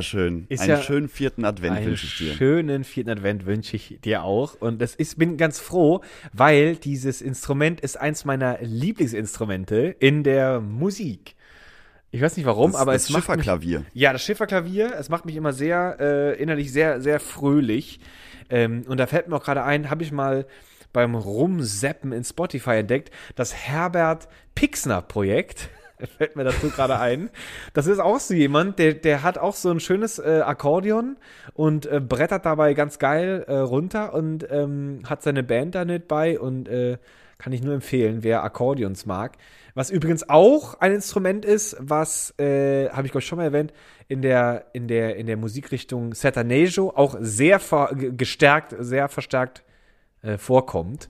wunderschön. Ist Einen ja schönen vierten Advent Einen wünsche ich dir. schönen vierten Advent wünsche ich dir auch. Und ist, bin ganz froh, weil dieses Instrument ist eins meiner Lieblingsinstrumente in der Musik. Ich weiß nicht warum, Das, aber das es macht mich, Schifferklavier. ja, das Schifferklavier, es macht mich immer sehr äh, innerlich sehr, sehr fröhlich. Ähm, und da fällt mir auch gerade ein, habe ich mal beim Rumseppen in Spotify entdeckt, das Herbert Pixner Projekt. Fällt mir dazu gerade ein. Das ist auch so jemand, der, der hat auch so ein schönes äh, Akkordeon und äh, brettert dabei ganz geil äh, runter und ähm, hat seine Band da nicht bei und äh, kann ich nur empfehlen, wer Akkordeons mag. Was übrigens auch ein Instrument ist, was, äh, habe ich glaube ich schon mal erwähnt, in der, in der, in der Musikrichtung Sertanejo auch sehr gestärkt, sehr verstärkt äh, vorkommt.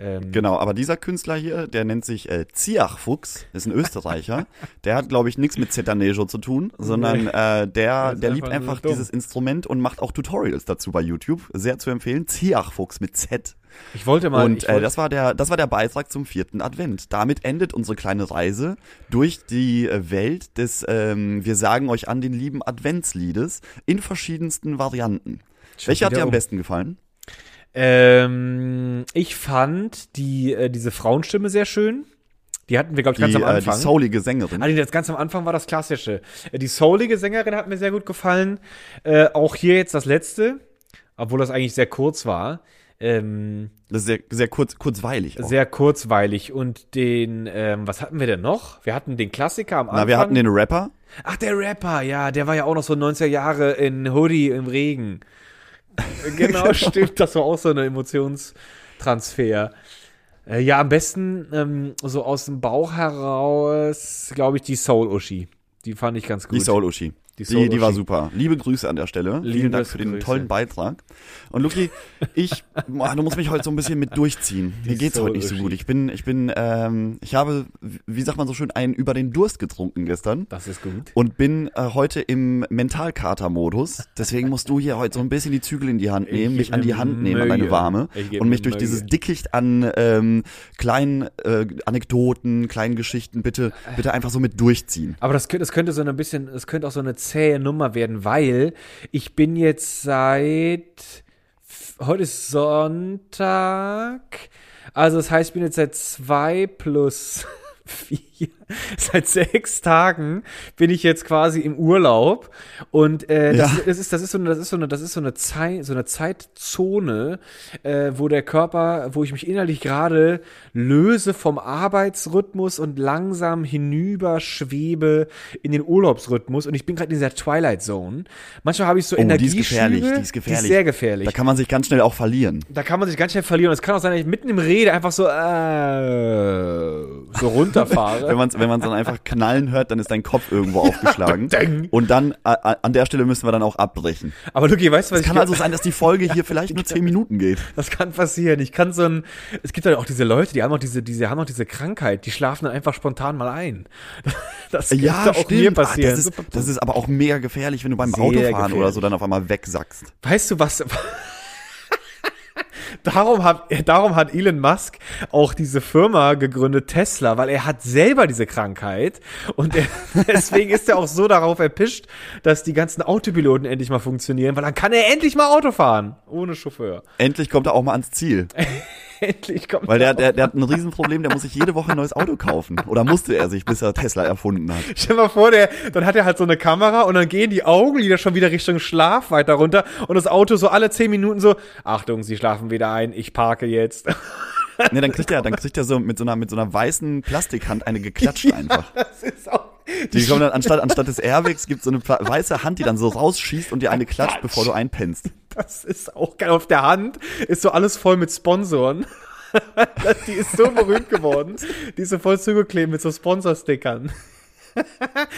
Ähm, Genau, aber dieser Künstler hier, der nennt sich äh, Ziachfuchs, ist ein Österreicher. der hat, glaube ich, nichts mit Zetanejo zu tun, sondern äh, der, der liebt einfach einfach dieses Instrument und macht auch Tutorials dazu bei YouTube. Sehr zu empfehlen. Ziachfuchs mit Z. Ich wollte mal. Und äh, wollte, das war der, das war der Beitrag zum vierten Advent. Damit endet unsere kleine Reise durch die äh, Welt des, ähm, wir sagen euch an den lieben Adventsliedes in verschiedensten Varianten. Welcher hat dir am besten gefallen? Ähm, ich fand die, äh, diese Frauenstimme sehr schön. Die hatten wir, glaube ich, ganz Die, am äh, die Anfang. soulige Sängerin. Ah, nee, das ganz am Anfang war das Klassische. Äh, Die soulige Sängerin hat mir sehr gut gefallen. Äh, auch hier jetzt das letzte, obwohl das eigentlich sehr kurz war. Ähm, Das ist sehr, sehr kurz, kurzweilig. Auch. sehr kurzweilig. Und den, ähm, was hatten wir denn noch? Wir hatten den Klassiker am Anfang. Na, wir hatten den Rapper. Ach, der Rapper, ja, der war ja auch noch so 90er Jahre in Hoodie im Regen. Genau, stimmt, das war auch so ein Emotionstransfer. Äh, ja, am besten ähm, so aus dem Bauch heraus, glaube ich, die Soul Uschi. Die fand ich ganz gut. Die Soul Uschi. Die Die, die, war super. Liebe Grüße an der Stelle. Vielen Dank für den Liebesgrüße. tollen Beitrag. Und Luki, ich, boah, du musst mich heute so ein bisschen mit durchziehen. Mir geht's heute nicht so gut. Ich bin, ich bin, ähm, ich habe, wie sagt man so schön, einen über den Durst getrunken gestern. Das ist gut. Und bin äh, heute im Mentalkater-Modus. Deswegen musst du hier heute so ein bisschen die Zügel in die Hand nehmen, Ich mich an die Hand nehmen, an deine Warme. Und mich durch dieses Dickicht an ähm, kleinen äh, Anekdoten, kleinen Geschichten bitte, bitte einfach so mit durchziehen. Aber das könnte, das könnte so ein bisschen, es könnte auch so eine zähe Nummer werden, weil ich bin jetzt seit, heute ist Sonntag, also das heißt, ich bin jetzt seit zwei plus vier, seit sechs Tagen bin ich jetzt quasi im Urlaub und äh, das, Ja. ist, das ist das ist so eine das ist so eine das ist so eine Zeit so eine Zeitzone, äh, wo der Körper, wo ich mich innerlich gerade löse vom Arbeitsrhythmus und langsam hinüber schwebe in den Urlaubsrhythmus und ich bin gerade in dieser Twilight Zone. Manchmal habe ich so Oh, die ist Energie gefährlich, die ist gefährlich. sehr gefährlich. Da kann man sich ganz schnell auch verlieren. Da kann man sich ganz schnell verlieren. Und es kann auch sein, dass ich mitten im Rede einfach so, äh, so runterfahre. Wenn man wenn man dann einfach knallen hört, dann ist dein Kopf irgendwo aufgeschlagen. Und dann äh, an der Stelle müssen wir dann auch abbrechen. Aber Luki, weißt du, was Es kann ich also sein, dass die Folge hier vielleicht nur zehn Minuten geht. Das kann passieren. Ich kann so ein, es gibt ja auch diese Leute, die haben auch diese, diese, haben auch diese Krankheit, die schlafen dann einfach spontan mal ein. Das könnte auch mir Ah, passieren. das, ist, das ist aber auch mega gefährlich, wenn du beim Sehr Autofahren gefährlich. oder so dann auf einmal wegsackst. Weißt du was? Darum, hat, darum hat Elon Musk auch diese Firma gegründet, Tesla, weil er hat selber diese Krankheit und er, deswegen ist er auch so darauf erpischt, dass die ganzen Autopiloten endlich mal funktionieren, weil dann kann er endlich mal Auto fahren, ohne Chauffeur. Endlich kommt er auch mal ans Ziel. endlich kommt Weil der, er der, der hat ein Riesenproblem, der muss sich jede Woche ein neues Auto kaufen. Oder musste er sich, bis er Tesla erfunden hat. Stell dir mal vor, der, dann hat er halt so eine Kamera und dann gehen die Augenlider schon wieder Richtung Schlaf weiter runter und das Auto so alle zehn Minuten so, Achtung, Sie schlafen wieder ein, ich parke jetzt. Ne, dann kriegt er, dann kriegt er so mit so einer, mit so einer weißen Plastikhand eine geklatscht einfach. Das ist auch, Die kommen dann anstatt, anstatt des Airbags gibt so eine weiße Hand, die dann so rausschießt und dir eine klatscht, bevor du einpennst. das ist auch geil. Auf der Hand ist so alles voll mit Sponsoren. die ist so berühmt geworden. Die ist so voll zugeklebt mit so Sponsorstickern.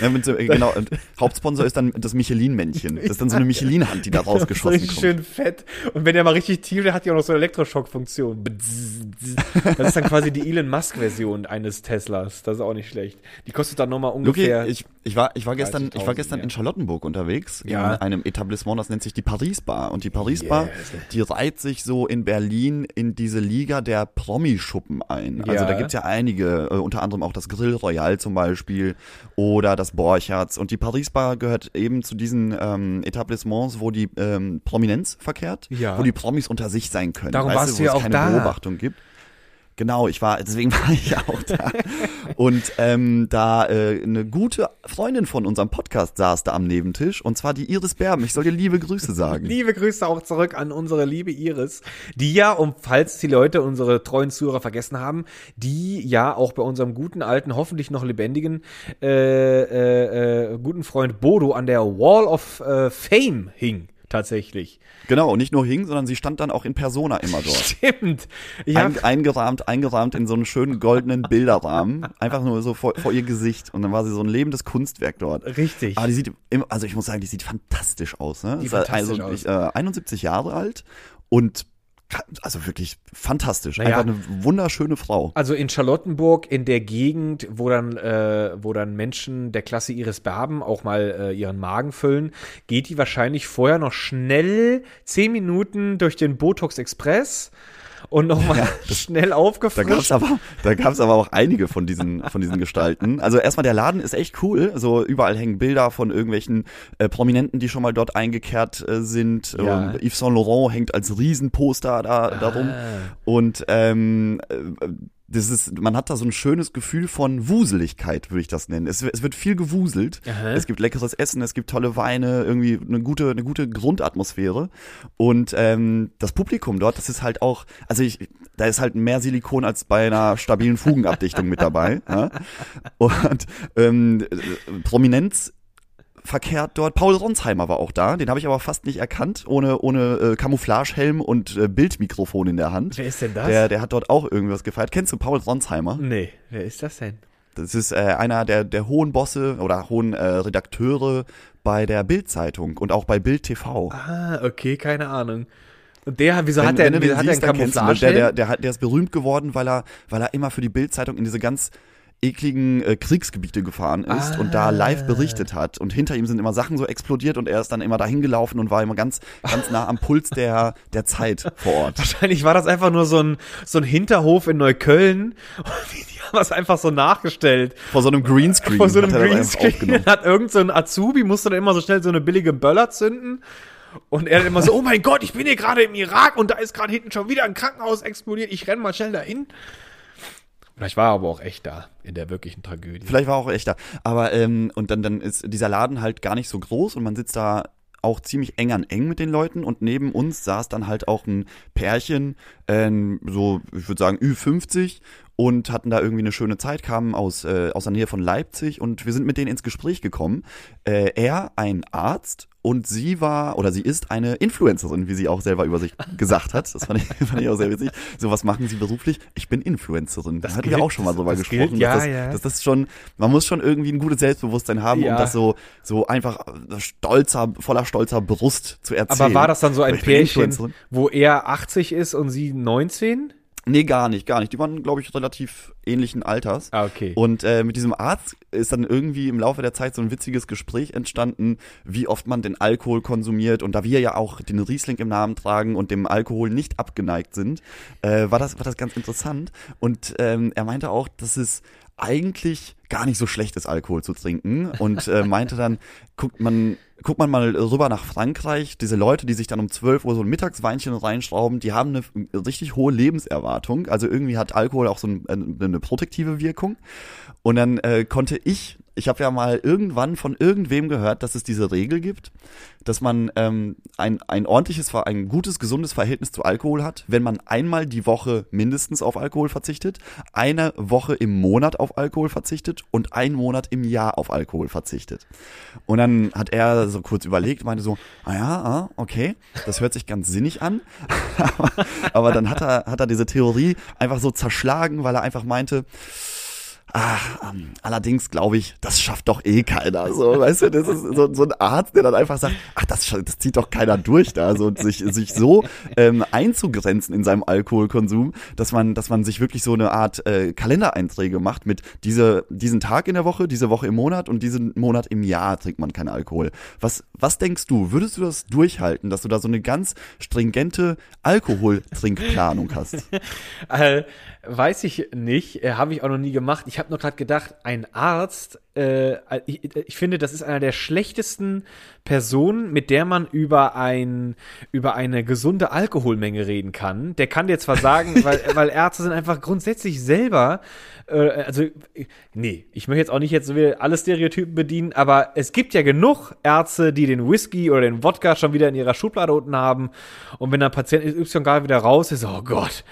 Ja, so, äh, genau, Hauptsponsor ist dann das Michelin-Männchen. Das ist dann so eine Michelin-Hand, die da rausgeschossen richtig kommt. schön fett. Und wenn der mal richtig tief, der hat ja auch noch so eine Elektroschock-Funktion. Das ist dann quasi die Elon Musk-Version eines Teslas. Das ist auch nicht schlecht. Die kostet dann nochmal ungefähr. ich, ich war, ich war gestern, ich war 30.000 gestern in Charlottenburg unterwegs, Ja. in einem Etablissement, das nennt sich die Paris Bar. Und die Paris Bar, Yes. die reiht sich so in Berlin in diese Liga der Promischuppen ein. Also Ja. da gibt's ja einige, äh, unter anderem auch das Grill Royal zum Beispiel oder das Borchertz. Und die Paris Bar gehört eben zu diesen ähm, Etablissements, wo die ähm, Prominenz verkehrt, Ja. wo die Promis unter sich sein können. Darum weißt warst du, du wo ja es auch keine da. Beobachtung gibt. Genau, ich war, deswegen war ich auch da. Und ähm, da äh, eine gute Freundin von unserem Podcast saß da am Nebentisch, und zwar die Iris Berben. Ich soll dir liebe Grüße sagen. Liebe Grüße auch zurück an unsere liebe Iris, die ja, um falls die Leute, unsere treuen Zuhörer vergessen haben, die ja auch bei unserem guten alten, hoffentlich noch lebendigen, äh, äh, äh, guten Freund Bodo an der Wall of äh, Fame hing, tatsächlich. Genau, und nicht nur hing, sondern sie stand dann auch in Persona immer dort. Stimmt. Ich hab, Ein, eingerahmt, eingerahmt in so einen schönen goldenen Bilderrahmen. Einfach nur so vor, vor ihr Gesicht. Und dann war sie so ein lebendes Kunstwerk dort. richtig. Aber die sieht, also ich muss sagen, die sieht fantastisch aus. Ne? Die Ist fantastisch also, aus. Ich, äh, 71 Jahre alt und also wirklich fantastisch. Naja. Einfach eine wunderschöne Frau. Also in Charlottenburg, in der Gegend, wo dann, äh, wo dann Menschen der Klasse ihres Berben auch mal äh, ihren Magen füllen, geht die wahrscheinlich vorher noch schnell zehn Minuten durch den Botox Express und nochmal schnell Da aufgefrischt. gab's aber, da gab's aber auch einige von diesen, von diesen Gestalten. Also erstmal der Laden ist echt cool. So überall hängen Bilder von irgendwelchen äh, Prominenten, die schon mal dort eingekehrt äh, sind. Ja. Und Yves Saint Laurent hängt als Riesenposter da darum. Ah. Und ähm, äh, das ist, man hat da so ein schönes Gefühl von Wuseligkeit, würde ich das nennen. Es, es wird viel gewuselt. Aha. Es gibt leckeres Essen, es gibt tolle Weine, irgendwie eine gute, eine gute Grundatmosphäre. Und ähm, das Publikum dort, das ist halt auch, also ich, da ist halt mehr Silikon als bei einer stabilen Fugenabdichtung mit dabei. Ja? Und ähm, äh, Prominenz verkehrt dort. Paul Ronsheimer war auch da, den habe ich aber fast nicht erkannt, ohne, ohne äh, Camouflagehelm und äh, Bildmikrofon in der Hand. Wer ist denn das? Der, der hat dort auch irgendwas gefeiert. Kennst du Paul Ronsheimer? nee, wer ist das denn? Das ist äh, einer der, der hohen Bosse oder hohen äh, Redakteure bei der Bild-Zeitung und auch bei Bild TV. Ah, okay, keine Ahnung. Und der, wieso Wenn- hat der, wieso hat der siehst, einen du ihn. Camouflage? der, der, der, der ist berühmt geworden, weil er, weil er immer für die Bild-Zeitung in diese ganz ekligen äh, Kriegsgebiete gefahren ist und da live berichtet hat. Und hinter ihm sind immer Sachen so explodiert und er ist dann immer dahin gelaufen und war immer ganz, ganz nah am Puls der, der Zeit vor Ort. Wahrscheinlich war das einfach nur so ein, so ein Hinterhof in Neukölln. Und die, die haben das einfach so nachgestellt. Vor so einem Greenscreen. Vor so einem Greenscreen hat irgend so ein Azubi, musste dann immer so schnell so eine billige Böller zünden. Und er dann immer so, oh mein Gott, ich bin hier gerade im Irak und da ist gerade hinten schon wieder ein Krankenhaus explodiert. Ich renn mal schnell dahin. Vielleicht war er aber auch echt da, in der wirklichen Tragödie. Vielleicht war auch echter. Aber ähm, und dann, dann ist dieser Laden halt gar nicht so groß und man sitzt da auch ziemlich eng an eng mit den Leuten und neben uns saß dann halt auch ein Pärchen, ähm, so ich würde sagen Ü50 und hatten da irgendwie eine schöne Zeit, kamen aus, äh, aus der Nähe von Leipzig und wir sind mit denen ins Gespräch gekommen. Äh, er ein Arzt und sie war oder sie ist eine Influencerin, wie sie auch selber über sich gesagt hat. Das fand ich, fand ich auch sehr witzig. So, was machen sie beruflich? Ich bin Influencerin. Da hatten wir auch schon mal drüber gesprochen. gilt, ja, dass, das, ja. dass das schon, man muss schon irgendwie ein gutes Selbstbewusstsein haben, Ja. um das so, so einfach äh, stolzer, voller stolzer Brust zu erzählen. aber war das dann so ein Pärchen, wo er 80 ist und sie 19? Nee, gar nicht, gar nicht. Die waren, glaube ich, relativ ähnlichen Alters. Ah, okay. Und äh, mit diesem Arzt ist dann irgendwie im Laufe der Zeit so ein witziges Gespräch entstanden, wie oft man den Alkohol konsumiert. Und da wir ja auch den Riesling im Namen tragen und dem Alkohol nicht abgeneigt sind, äh, war, das, war das ganz interessant. Und ähm, er meinte auch, dass es eigentlich gar nicht so schlecht ist, Alkohol zu trinken. Und äh, meinte dann, guckt man, guckt man mal rüber nach Frankreich, diese Leute, die sich dann um 12 Uhr so ein Mittagsweinchen reinschrauben, die haben eine richtig hohe Lebenserwartung. Also irgendwie hat Alkohol auch so äh, eine protektive Wirkung. Und dann äh, konnte ich, ich habe ja mal irgendwann von irgendwem gehört, dass es diese Regel gibt, dass man ähm, ein, ein ordentliches, ein gutes, gesundes Verhältnis zu Alkohol hat, wenn man einmal die Woche mindestens auf Alkohol verzichtet, eine Woche im Monat auf Alkohol verzichtet und einen Monat im Jahr auf Alkohol verzichtet. Und dann hat er so kurz überlegt, meinte so, ah ja, ah, okay, das hört sich ganz sinnig an. aber, aber dann hat er, hat er diese Theorie einfach so zerschlagen, weil er einfach meinte, Ah, ähm, allerdings glaube ich, das schafft doch eh keiner. So, weißt du, das ist so, so ein Arzt, der dann einfach sagt, ach, das, das zieht doch keiner durch da. So, sich, sich so ähm, einzugrenzen in seinem Alkoholkonsum, dass man, dass man sich wirklich so eine Art äh, Kalendereinträge macht mit diese, diesen Tag in der Woche, diese Woche im Monat und diesen Monat im Jahr trinkt man keinen Alkohol. Was, was denkst du? Würdest du das durchhalten, dass du da so eine ganz stringente Alkoholtrinkplanung hast? Weiß ich nicht, äh, habe ich auch noch nie gemacht. ich habe nur gerade gedacht, ein Arzt, äh, ich, ich finde, das ist einer der schlechtesten Personen, mit der man über ein über eine gesunde Alkoholmenge reden kann. Der kann dir zwar sagen, weil, weil Ärzte sind einfach grundsätzlich selber, äh, also nee, ich möchte jetzt auch nicht jetzt so wie alle Stereotypen bedienen, aber es gibt ja genug Ärzte, die den Whisky oder den Wodka schon wieder in ihrer Schublade unten haben und wenn ein Patient Y gerade wieder raus ist, oh Gott,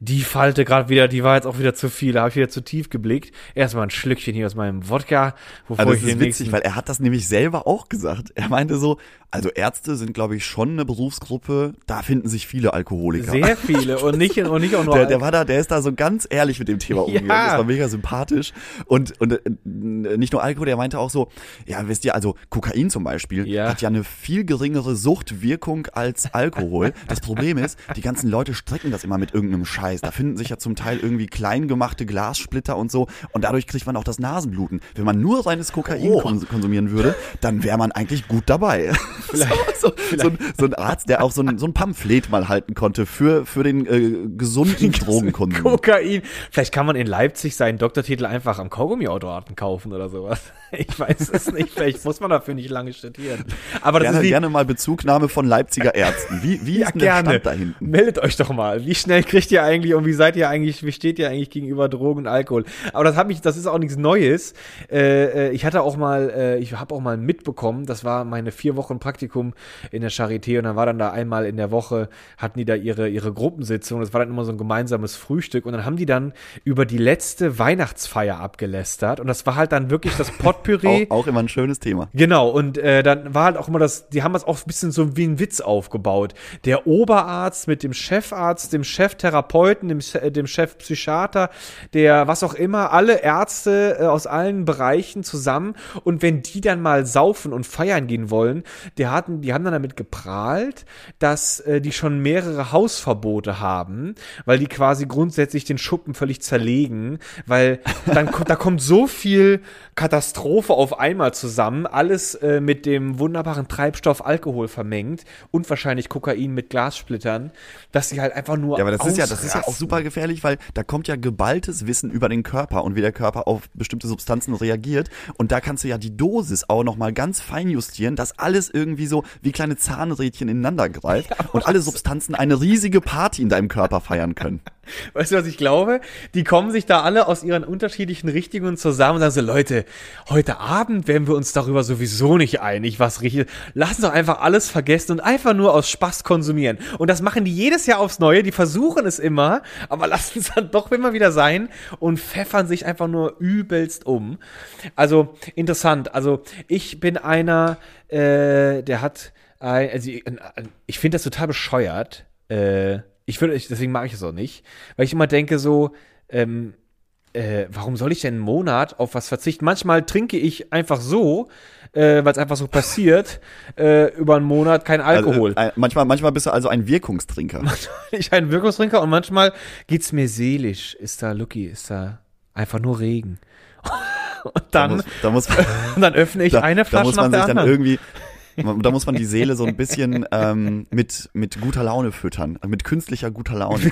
die Falte gerade wieder, die war jetzt auch wieder zu viel, da habe ich wieder zu tief geblickt. Erstmal ein Schlückchen hier aus meinem Wodka, bevor also das ich ist witzig, weil er hat das nämlich selber auch gesagt. Er meinte so, also Ärzte sind, glaube ich, schon eine Berufsgruppe, da finden sich viele Alkoholiker. Sehr viele und nicht, und nicht auch nur. Der, der war da, der ist da so ganz ehrlich mit dem Thema umgegangen. Ja. Das war mega sympathisch. Und, und äh, nicht nur Alkohol, der meinte auch so, ja, wisst ihr, also Kokain zum Beispiel ja. hat ja eine viel geringere Suchtwirkung als Alkohol. Das Problem ist, die ganzen Leute strecken das immer mit irgendeinem Scheiß. Scheiß. Da finden sich ja zum Teil irgendwie klein gemachte Glassplitter und so. Und dadurch kriegt man auch das Nasenbluten. Wenn man nur reines Kokain oh. konsumieren würde, dann wäre man eigentlich gut dabei. Vielleicht, so, vielleicht. So, so, ein Arzt, der auch so ein, so ein Pamphlet mal halten konnte für, für den äh, gesunden Drogenkonsum. Kokain. Vielleicht kann man in Leipzig seinen Doktortitel einfach am Kaugummiautomaten kaufen oder sowas. Ich weiß es nicht. Vielleicht muss man dafür nicht lange studieren. Aber das gerne, ist wie, gerne mal Bezugnahme von Leipziger Ärzten. Wie, wie ja, ist der Stand da hinten? Meldet euch doch mal. Wie schnell kriegt ihr eigentlich und wie seid ihr eigentlich, wie steht ihr eigentlich gegenüber Drogen und Alkohol? Aber das hat mich, das ist auch nichts Neues. Äh, äh ich hatte auch mal, äh, ich habe auch mal mitbekommen, das war meine vier Wochen Praktikum in der Charité und dann war dann da einmal in der Woche, hatten die da ihre, ihre Gruppensitzung. Das war dann immer so ein gemeinsames Frühstück und dann haben die dann über die letzte Weihnachtsfeier abgelästert und das war halt dann wirklich das Potpüree. auch, auch immer ein schönes Thema. Genau und äh, dann war halt auch immer das, die haben das auch ein bisschen so wie ein Witz aufgebaut. Der Oberarzt mit dem Chefarzt, dem Cheftherapeuten, dem, äh, dem Chefpsychiater, der was auch immer, alle Ärzte äh, aus allen Bereichen zusammen. Und wenn die dann mal saufen und feiern gehen wollen, die hatten, die haben dann damit geprahlt, dass äh, die schon mehrere Hausverbote haben, weil die quasi grundsätzlich den Schuppen völlig zerlegen, weil dann da kommt so viel Katastrophe auf einmal zusammen, alles äh, mit dem wunderbaren Treibstoff Alkohol vermengt und wahrscheinlich Kokain mit Glassplittern, dass sie halt einfach nur Ja, aber das ist ja, das ist ja auch super gefährlich, weil da kommt ja geballtes Wissen über den Körper und wie der Körper auf bestimmte Substanzen reagiert. Und da kannst du ja die Dosis auch noch mal ganz fein justieren, dass alles irgendwie so wie kleine Zahnrädchen ineinander greift ja, und alle Substanzen eine riesige Party in deinem Körper feiern können. Weißt du, was ich glaube? Die kommen sich da alle aus ihren unterschiedlichen Richtungen zusammen und sagen so, Leute, heute Abend werden wir uns darüber sowieso nicht einig, was richtig ist. Lass uns doch einfach alles vergessen und einfach nur aus Spaß konsumieren. Und das machen die jedes Jahr aufs Neue, die versuchen es immer, aber lassen es dann doch immer wieder sein und pfeffern sich einfach nur übelst um. Also, interessant. Also, ich bin einer, äh, der hat, äh, also, ich finde das total bescheuert, äh, ich würde, deswegen mag ich es auch nicht, weil ich immer denke so, ähm, äh, warum soll ich denn einen Monat auf was verzichten? Manchmal trinke ich einfach so, äh, weil es einfach so passiert, äh, über einen Monat kein also, Alkohol. Also, äh, manchmal, manchmal bist du also ein Wirkungstrinker. ich ein Wirkungstrinker und manchmal geht's mir seelisch. Ist da Lucky, ist da einfach nur Regen. und dann, da muss, da muss, dann öffne ich da, eine Flasche da muss man nach der sich anderen. dann irgendwie da muss man die Seele so ein bisschen ähm, mit, mit guter Laune füttern, mit künstlicher guter Laune.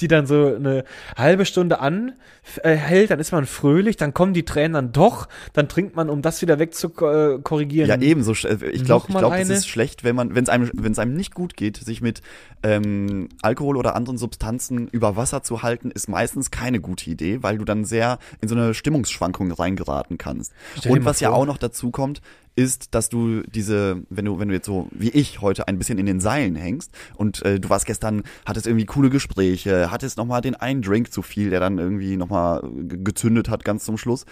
Die dann so eine halbe Stunde anhält, dann ist man fröhlich, dann kommen die Tränen dann doch, dann trinkt man, um das wieder wegzukorrigieren. Ja, ebenso. Äh, ich glaube, ich glaube, es ist schlecht, wenn man, wenn es einem, wenn es einem nicht gut geht, sich mit ähm, Alkohol oder anderen Substanzen über Wasser zu halten, ist meistens keine gute Idee, weil du dann sehr in so eine Stimmungsschwankung reingeraten kannst. Und was vor. ja auch noch dazu kommt, ist, dass du diese, wenn du, wenn du jetzt so wie ich heute ein bisschen in den Seilen hängst und äh, du warst gestern, hattest irgendwie coole Gespräche, hattest nochmal den einen Drink zu viel, der dann irgendwie nochmal gezündet hat ganz zum Schluss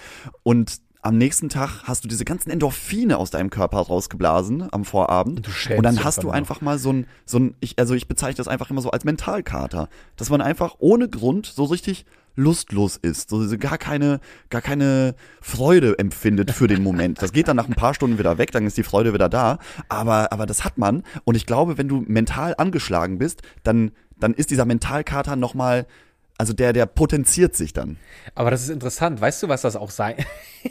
und am nächsten Tag hast du diese ganzen Endorphine aus deinem Körper rausgeblasen am Vorabend. Und, und dann hast du einfach mal so ein, so ein, ich, also ich bezeichne das einfach immer so als Mentalkater. Dass man einfach ohne Grund so richtig lustlos ist, so gar keine, gar keine Freude empfindet für den Moment. Das geht dann nach ein paar Stunden wieder weg, dann ist die Freude wieder da. Aber, aber das hat man. Und ich glaube, wenn du mental angeschlagen bist, dann, dann ist dieser Mentalkater nochmal also der, der potenziert sich dann. Aber das ist interessant. Weißt du, was das auch sein?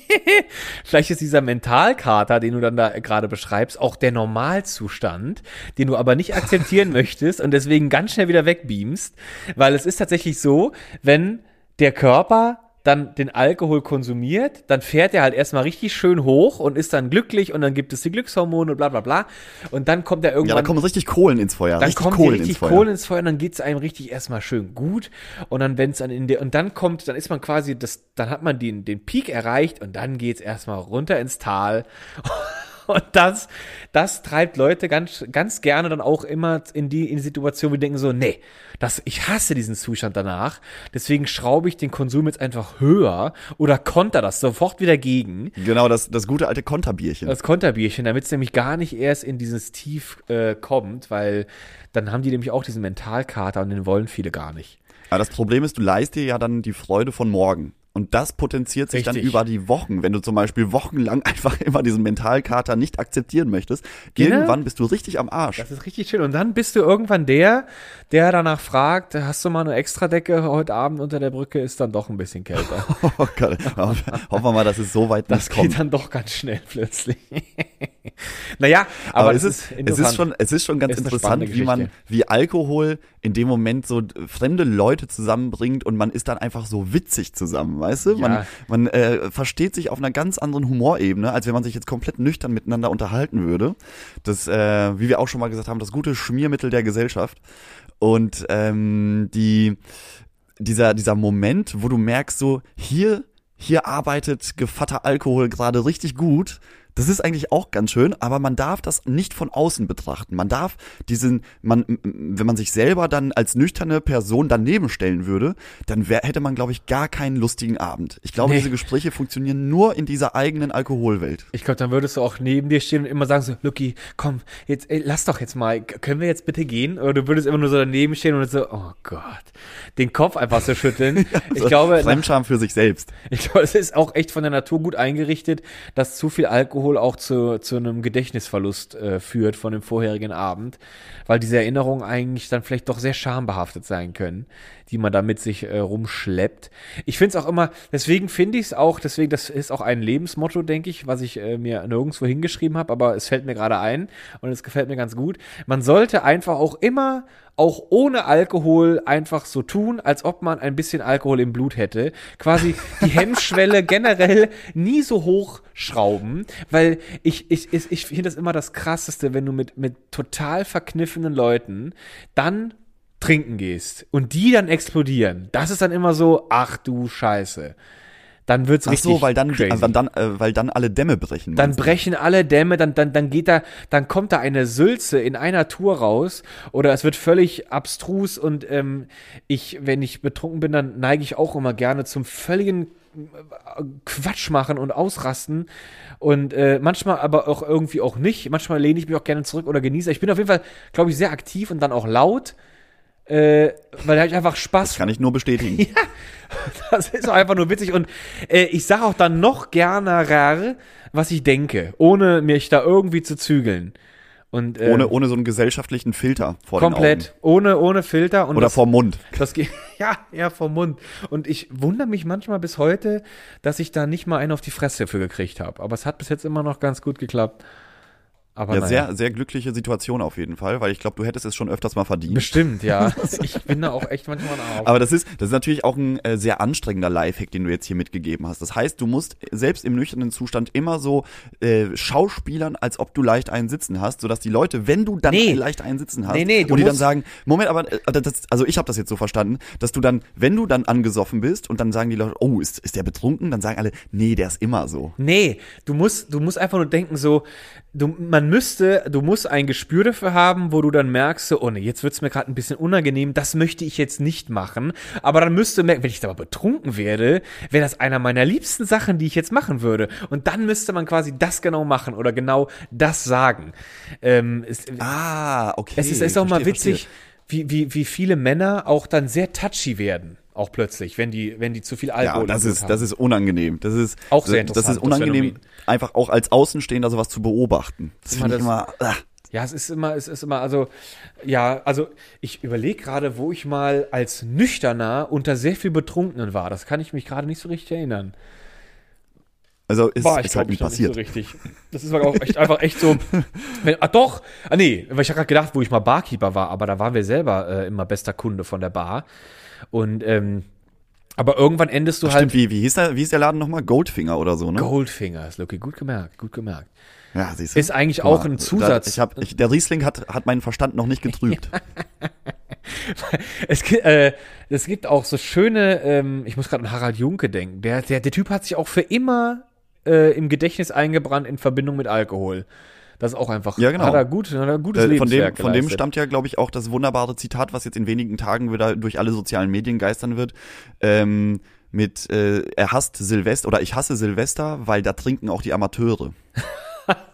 Vielleicht ist dieser Mentalkater, den du dann da gerade beschreibst, auch der Normalzustand, den du aber nicht akzeptieren möchtest und deswegen ganz schnell wieder wegbeamst, weil es ist tatsächlich so, wenn der Körper dann den Alkohol konsumiert, dann fährt er halt erstmal richtig schön hoch und ist dann glücklich und dann gibt es die Glückshormone und bla bla bla. Und dann kommt er Ja, irgendwann. da kommen richtig Kohlen ins Feuer. dann richtig kommt Kohlen richtig ins Feuer. Kohlen ins Feuer und dann geht's einem richtig erstmal schön gut. Und dann, wenn's dann in der, und dann kommt, dann ist man quasi, das, dann hat man den, den Peak erreicht und dann geht's erstmal runter ins Tal. Und das, das treibt Leute ganz, ganz gerne dann auch immer in die, in die Situation, wo die denken so, nee, das, ich hasse diesen Zustand danach. Deswegen schraube ich den Konsum jetzt einfach höher oder konter das sofort wieder gegen. Genau, das, das gute alte Konterbierchen. Das Konterbierchen, damit es nämlich gar nicht erst in dieses Tief äh, kommt, weil dann haben die nämlich auch diesen Mentalkater und den wollen viele gar nicht. Aber das Problem ist, du leist dir ja dann die Freude von morgen. Und das potenziert sich dann Richtig. über die Wochen. Wenn du zum Beispiel wochenlang einfach immer diesen Mentalkater nicht akzeptieren möchtest, Genau. irgendwann bist du richtig am Arsch. Das ist richtig schön. Und dann bist du irgendwann der, der danach fragt, hast du mal eine Extradecke heute Abend unter der Brücke? Ist dann doch ein bisschen kälter. Oh Gott, hoffen wir mal, dass es so weit Das nicht kommt. geht dann doch ganz schnell plötzlich. naja, aber, Aber, das es, ist, es, ist schon, es ist schon ganz eine interessant, wie man, wie Alkohol in dem Moment so fremde Leute zusammenbringt und man ist dann einfach so witzig zusammen, weißt du? Man, Ja. man äh, versteht sich auf einer ganz anderen Humorebene, als wenn man sich jetzt komplett nüchtern miteinander unterhalten würde. Das, äh, wie wir auch schon mal gesagt haben, das gute Schmiermittel der Gesellschaft. Und ähm, die, dieser, dieser Moment, wo du merkst, so, hier, hier arbeitet Gevatter Alkohol gerade richtig gut. Das ist eigentlich auch ganz schön, aber man darf das nicht von außen betrachten. Man darf diesen, man, wenn man sich selber dann als nüchterne Person daneben stellen würde, dann wär, hätte man, glaube ich, gar keinen lustigen Abend. Ich glaube, Nee. diese Gespräche funktionieren nur in dieser eigenen Alkoholwelt. Ich glaube, dann würdest du auch neben dir stehen und immer sagen so, Lucky, komm, jetzt, ey, lass doch jetzt mal, können wir jetzt bitte gehen? Oder du würdest immer nur so daneben stehen und so, oh Gott, den Kopf einfach so schütteln. ich glaube, nach, Fremdscham für sich selbst. ich glaube, es ist auch echt von der Natur gut eingerichtet, dass zu viel Alkohol auch zu, zu einem Gedächtnisverlust äh, führt von dem vorherigen Abend, weil diese Erinnerungen eigentlich dann vielleicht doch sehr schambehaftet sein können, die man da mit sich äh, rumschleppt. Ich finde es auch immer, deswegen finde ich es auch, deswegen, das ist auch ein Lebensmotto, denke ich, was ich äh, mir nirgendwo hingeschrieben habe, aber es fällt mir gerade ein und es gefällt mir ganz gut. Man sollte einfach auch immer auch ohne Alkohol einfach so tun, als ob man ein bisschen Alkohol im Blut hätte. Quasi die Hemmschwelle generell nie so hoch schrauben, weil ich, ich, ich, ich finde das immer das Krasseste, wenn du mit, mit total verkniffenen Leuten dann trinken gehst und die dann explodieren. Das ist dann immer so, ach du Scheiße. Dann wird's Ach richtig so, weil dann, crazy. weil dann, äh, weil dann alle Dämme brechen. Dann brechen alle Dämme, dann, dann, dann geht da, dann kommt da eine Sülze in einer Tour raus oder es wird völlig abstrus und ähm, ich, wenn ich betrunken bin, dann neige ich auch immer gerne zum völligen äh, Quatsch machen und ausrasten und äh, manchmal aber auch irgendwie auch nicht. Manchmal lehne ich mich auch gerne zurück oder genieße. Ich bin auf jeden Fall, glaube ich, sehr aktiv und dann auch laut, äh, weil da habe ich einfach Spaß Das kann ich nur bestätigen. das ist einfach nur witzig. Und äh, ich sage auch dann noch gerne, was ich denke, ohne mich da irgendwie zu zügeln. Und, äh, Ohne, ohne so einen gesellschaftlichen Filter vor den Augen. komplett, ohne, ohne Filter. Und Oder das, vorm Mund. das geht, ja, ja, vom Mund. Und ich wundere mich manchmal bis heute, dass ich da nicht mal einen auf die Fresse für gekriegt habe. Aber es hat bis jetzt immer noch ganz gut geklappt. Aber Ja, naja. sehr, sehr glückliche Situation auf jeden Fall, weil ich glaube, du hättest es schon öfters mal verdient. Bestimmt, ja. Ich bin da auch echt manchmal auf. Aber das ist, das ist natürlich auch ein äh, sehr anstrengender Lifehack, den du jetzt hier mitgegeben hast. Das heißt, du musst selbst im nüchternen Zustand immer so äh, schauspielern, als ob du leicht einen Sitzen hast, sodass die Leute, wenn du dann Nee. leicht einen Sitzen hast, Nee, nee, und die dann sagen, Moment, aber äh, das, also ich habe das jetzt so verstanden, dass du dann, wenn du dann angesoffen bist und dann sagen die Leute, oh, ist, ist der betrunken? Dann sagen alle, nee, der ist immer so. Nee, du musst, du musst einfach nur denken, so, du, man müsste, du musst ein Gespür dafür haben, wo du dann merkst, so, oh nee, jetzt wird's mir gerade ein bisschen unangenehm, das möchte ich jetzt nicht machen. Aber dann müsste merken, wenn ich aber betrunken werde, wäre das einer meiner liebsten Sachen, die ich jetzt machen würde. Und dann müsste man quasi das genau machen oder genau das sagen. Ähm, es, Ah, okay. es ist, ist auch mal verstehe, witzig, wie, wie, wie viele Männer auch dann sehr touchy werden. Auch plötzlich, wenn die, wenn die zu viel Ja, Alkohol und das ist, haben. das ist unangenehm. Das ist Auch sehr Das interessant, ist unangenehm, das einfach auch als Außenstehender sowas zu beobachten. Das finde ich das- immer. Ah. Ja, es ist immer, es ist immer, also, ja, also ich überlege gerade, wo ich mal als Nüchterner unter sehr viel Betrunkenen war. Das kann ich mich gerade nicht so richtig erinnern. Also ist, ich ist halt noch passiert. Nicht so richtig. Das ist auch echt, einfach echt so. Wenn, ah doch, ah nee, weil ich habe gerade gedacht, wo ich mal Barkeeper war, aber da waren wir selber äh, immer bester Kunde von der Bar. Und ähm, Aber irgendwann endest du Ach, halt Stimmt, wie, wie, hieß der, wie hieß der Laden nochmal? Goldfinger oder so, ne? Goldfinger. Ist Lucky, gut gemerkt, gut gemerkt. Ja, siehst du. Ist eigentlich Guck mal, auch ein da- Zusatz. Ich hab, ich, der Riesling hat, hat meinen Verstand noch nicht getrübt. Es, gi- äh, es gibt auch so schöne, ähm, ich muss gerade an Harald Junke denken. Der, der, der Typ hat sich auch für immer äh, im Gedächtnis eingebrannt in Verbindung mit Alkohol. Das ist auch einfach, Ja, genau. hat er gut, hat er ein gutes Äh, von dem, von dem stammt ja, glaube ich, auch das wunderbare Zitat, was jetzt in wenigen Tagen wieder durch alle sozialen Medien geistern wird. Ähm, mit äh, er hasst Silvester oder ich hasse Silvester, weil da trinken auch die Amateure.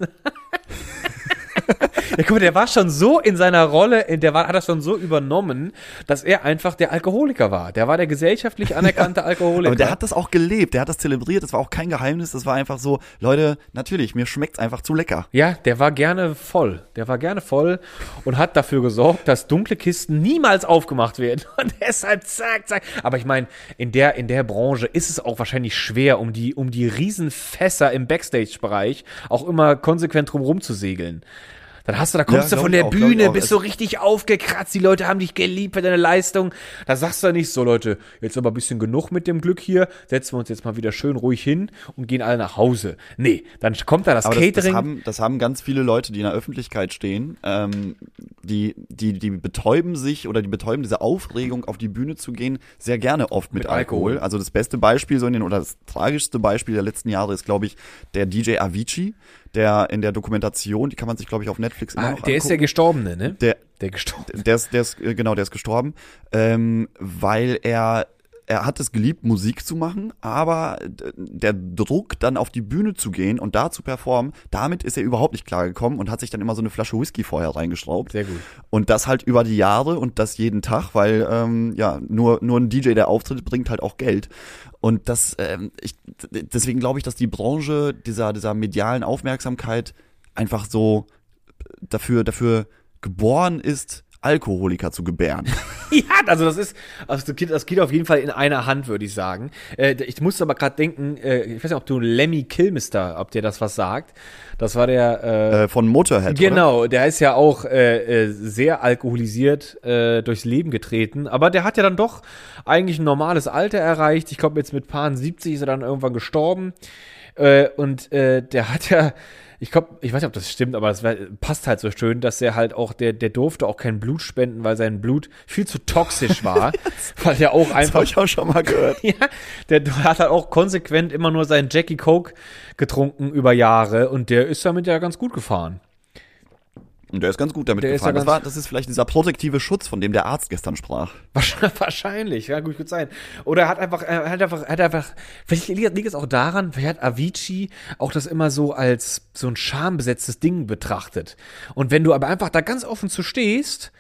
Ja, guck mal, der war schon so in seiner Rolle, der war, hat das schon so übernommen, dass er einfach der Alkoholiker war. Der war der gesellschaftlich anerkannte Alkoholiker. Aber der hat das auch gelebt, der hat das zelebriert, das war auch kein Geheimnis, das war einfach so, Leute, natürlich, mir schmeckt's einfach zu lecker. Ja, der war gerne voll. Der war gerne voll und hat dafür gesorgt, dass dunkle Kisten niemals aufgemacht werden. Und deshalb zack, zack. Aber ich meine, in der, in der Branche ist es auch wahrscheinlich schwer, um die, um die Riesenfässer im Backstage-Bereich auch immer konsequent drum zu segeln. Dann hast du, da kommst Ja, du von der auch, Bühne, bist so richtig aufgekratzt, die Leute haben dich geliebt für deine Leistung. Da sagst du nicht so, Leute, jetzt aber ein bisschen genug mit dem Glück hier, setzen wir uns jetzt mal wieder schön ruhig hin und gehen alle nach Hause. Nee, dann kommt da das Aber das, Catering. das, haben, das haben ganz viele Leute, die in der Öffentlichkeit stehen, ähm, die, die, die betäuben sich oder die betäuben diese Aufregung, auf die Bühne zu gehen, sehr gerne oft mit, Mit Alkohol. Alkohol. Also das beste Beispiel so in den, oder das tragischste Beispiel der letzten Jahre ist, glaube ich, der DJ Avicii, der in der Dokumentation, die kann man sich, glaube ich, auf Netflix immer ah, noch der ist der angucken. Gestorbene, ne? der, Der Gestorbene. der ist, der ist, äh, genau, der ist gestorben, ähm, weil er, er hat es geliebt, Musik zu machen, aber der Druck, dann auf die Bühne zu gehen und da zu performen, damit ist er überhaupt nicht klargekommen und hat sich dann immer so eine Flasche Whisky vorher reingeschraubt. Sehr gut. Und das halt über die Jahre und das jeden Tag, weil ähm, ja nur nur ein DJ, der auftritt, bringt halt auch Geld. Und das, ähm, ich, deswegen glaube ich, dass die Branche dieser dieser medialen Aufmerksamkeit einfach so dafür dafür geboren ist, Alkoholiker zu gebären. Ja, also das ist, also das geht, auf jeden Fall in einer Hand, würde ich sagen. Äh, ich musste aber gerade denken, äh, ich weiß nicht, ob du Lemmy Kilmister, ob dir das was sagt. Das war der, äh, äh, von Motorhead. Oder? Genau, der ist ja auch äh, äh, sehr alkoholisiert äh, durchs Leben getreten, aber der hat ja dann doch eigentlich ein normales Alter erreicht. Ich glaube, jetzt mit Paaren 70 ist er dann irgendwann gestorben. Äh, und äh, der hat ja, ich glaube, ich weiß nicht, ob das stimmt, aber es passt halt so schön, dass er halt auch, der, der durfte auch kein Blut spenden, weil sein Blut viel zu toxisch war. weil der auch Das einfach habe ich auch schon mal gehört. ja, der hat halt auch konsequent immer nur seinen Jackie Coke getrunken über Jahre und der ist damit ja ganz gut gefahren. Und der ist ganz gut damit Der ist gefahren. ja das, war, das ist vielleicht dieser protektive Schutz, von dem der Arzt gestern sprach. Wahrscheinlich- ja, gut, gut sein. Oder er hat einfach, er hat einfach, hat einfach, vielleicht liegt, liegt es auch daran, vielleicht hat Avicii auch das immer so als so ein schambesetztes Ding betrachtet. Und wenn du aber einfach da ganz offen zu stehst,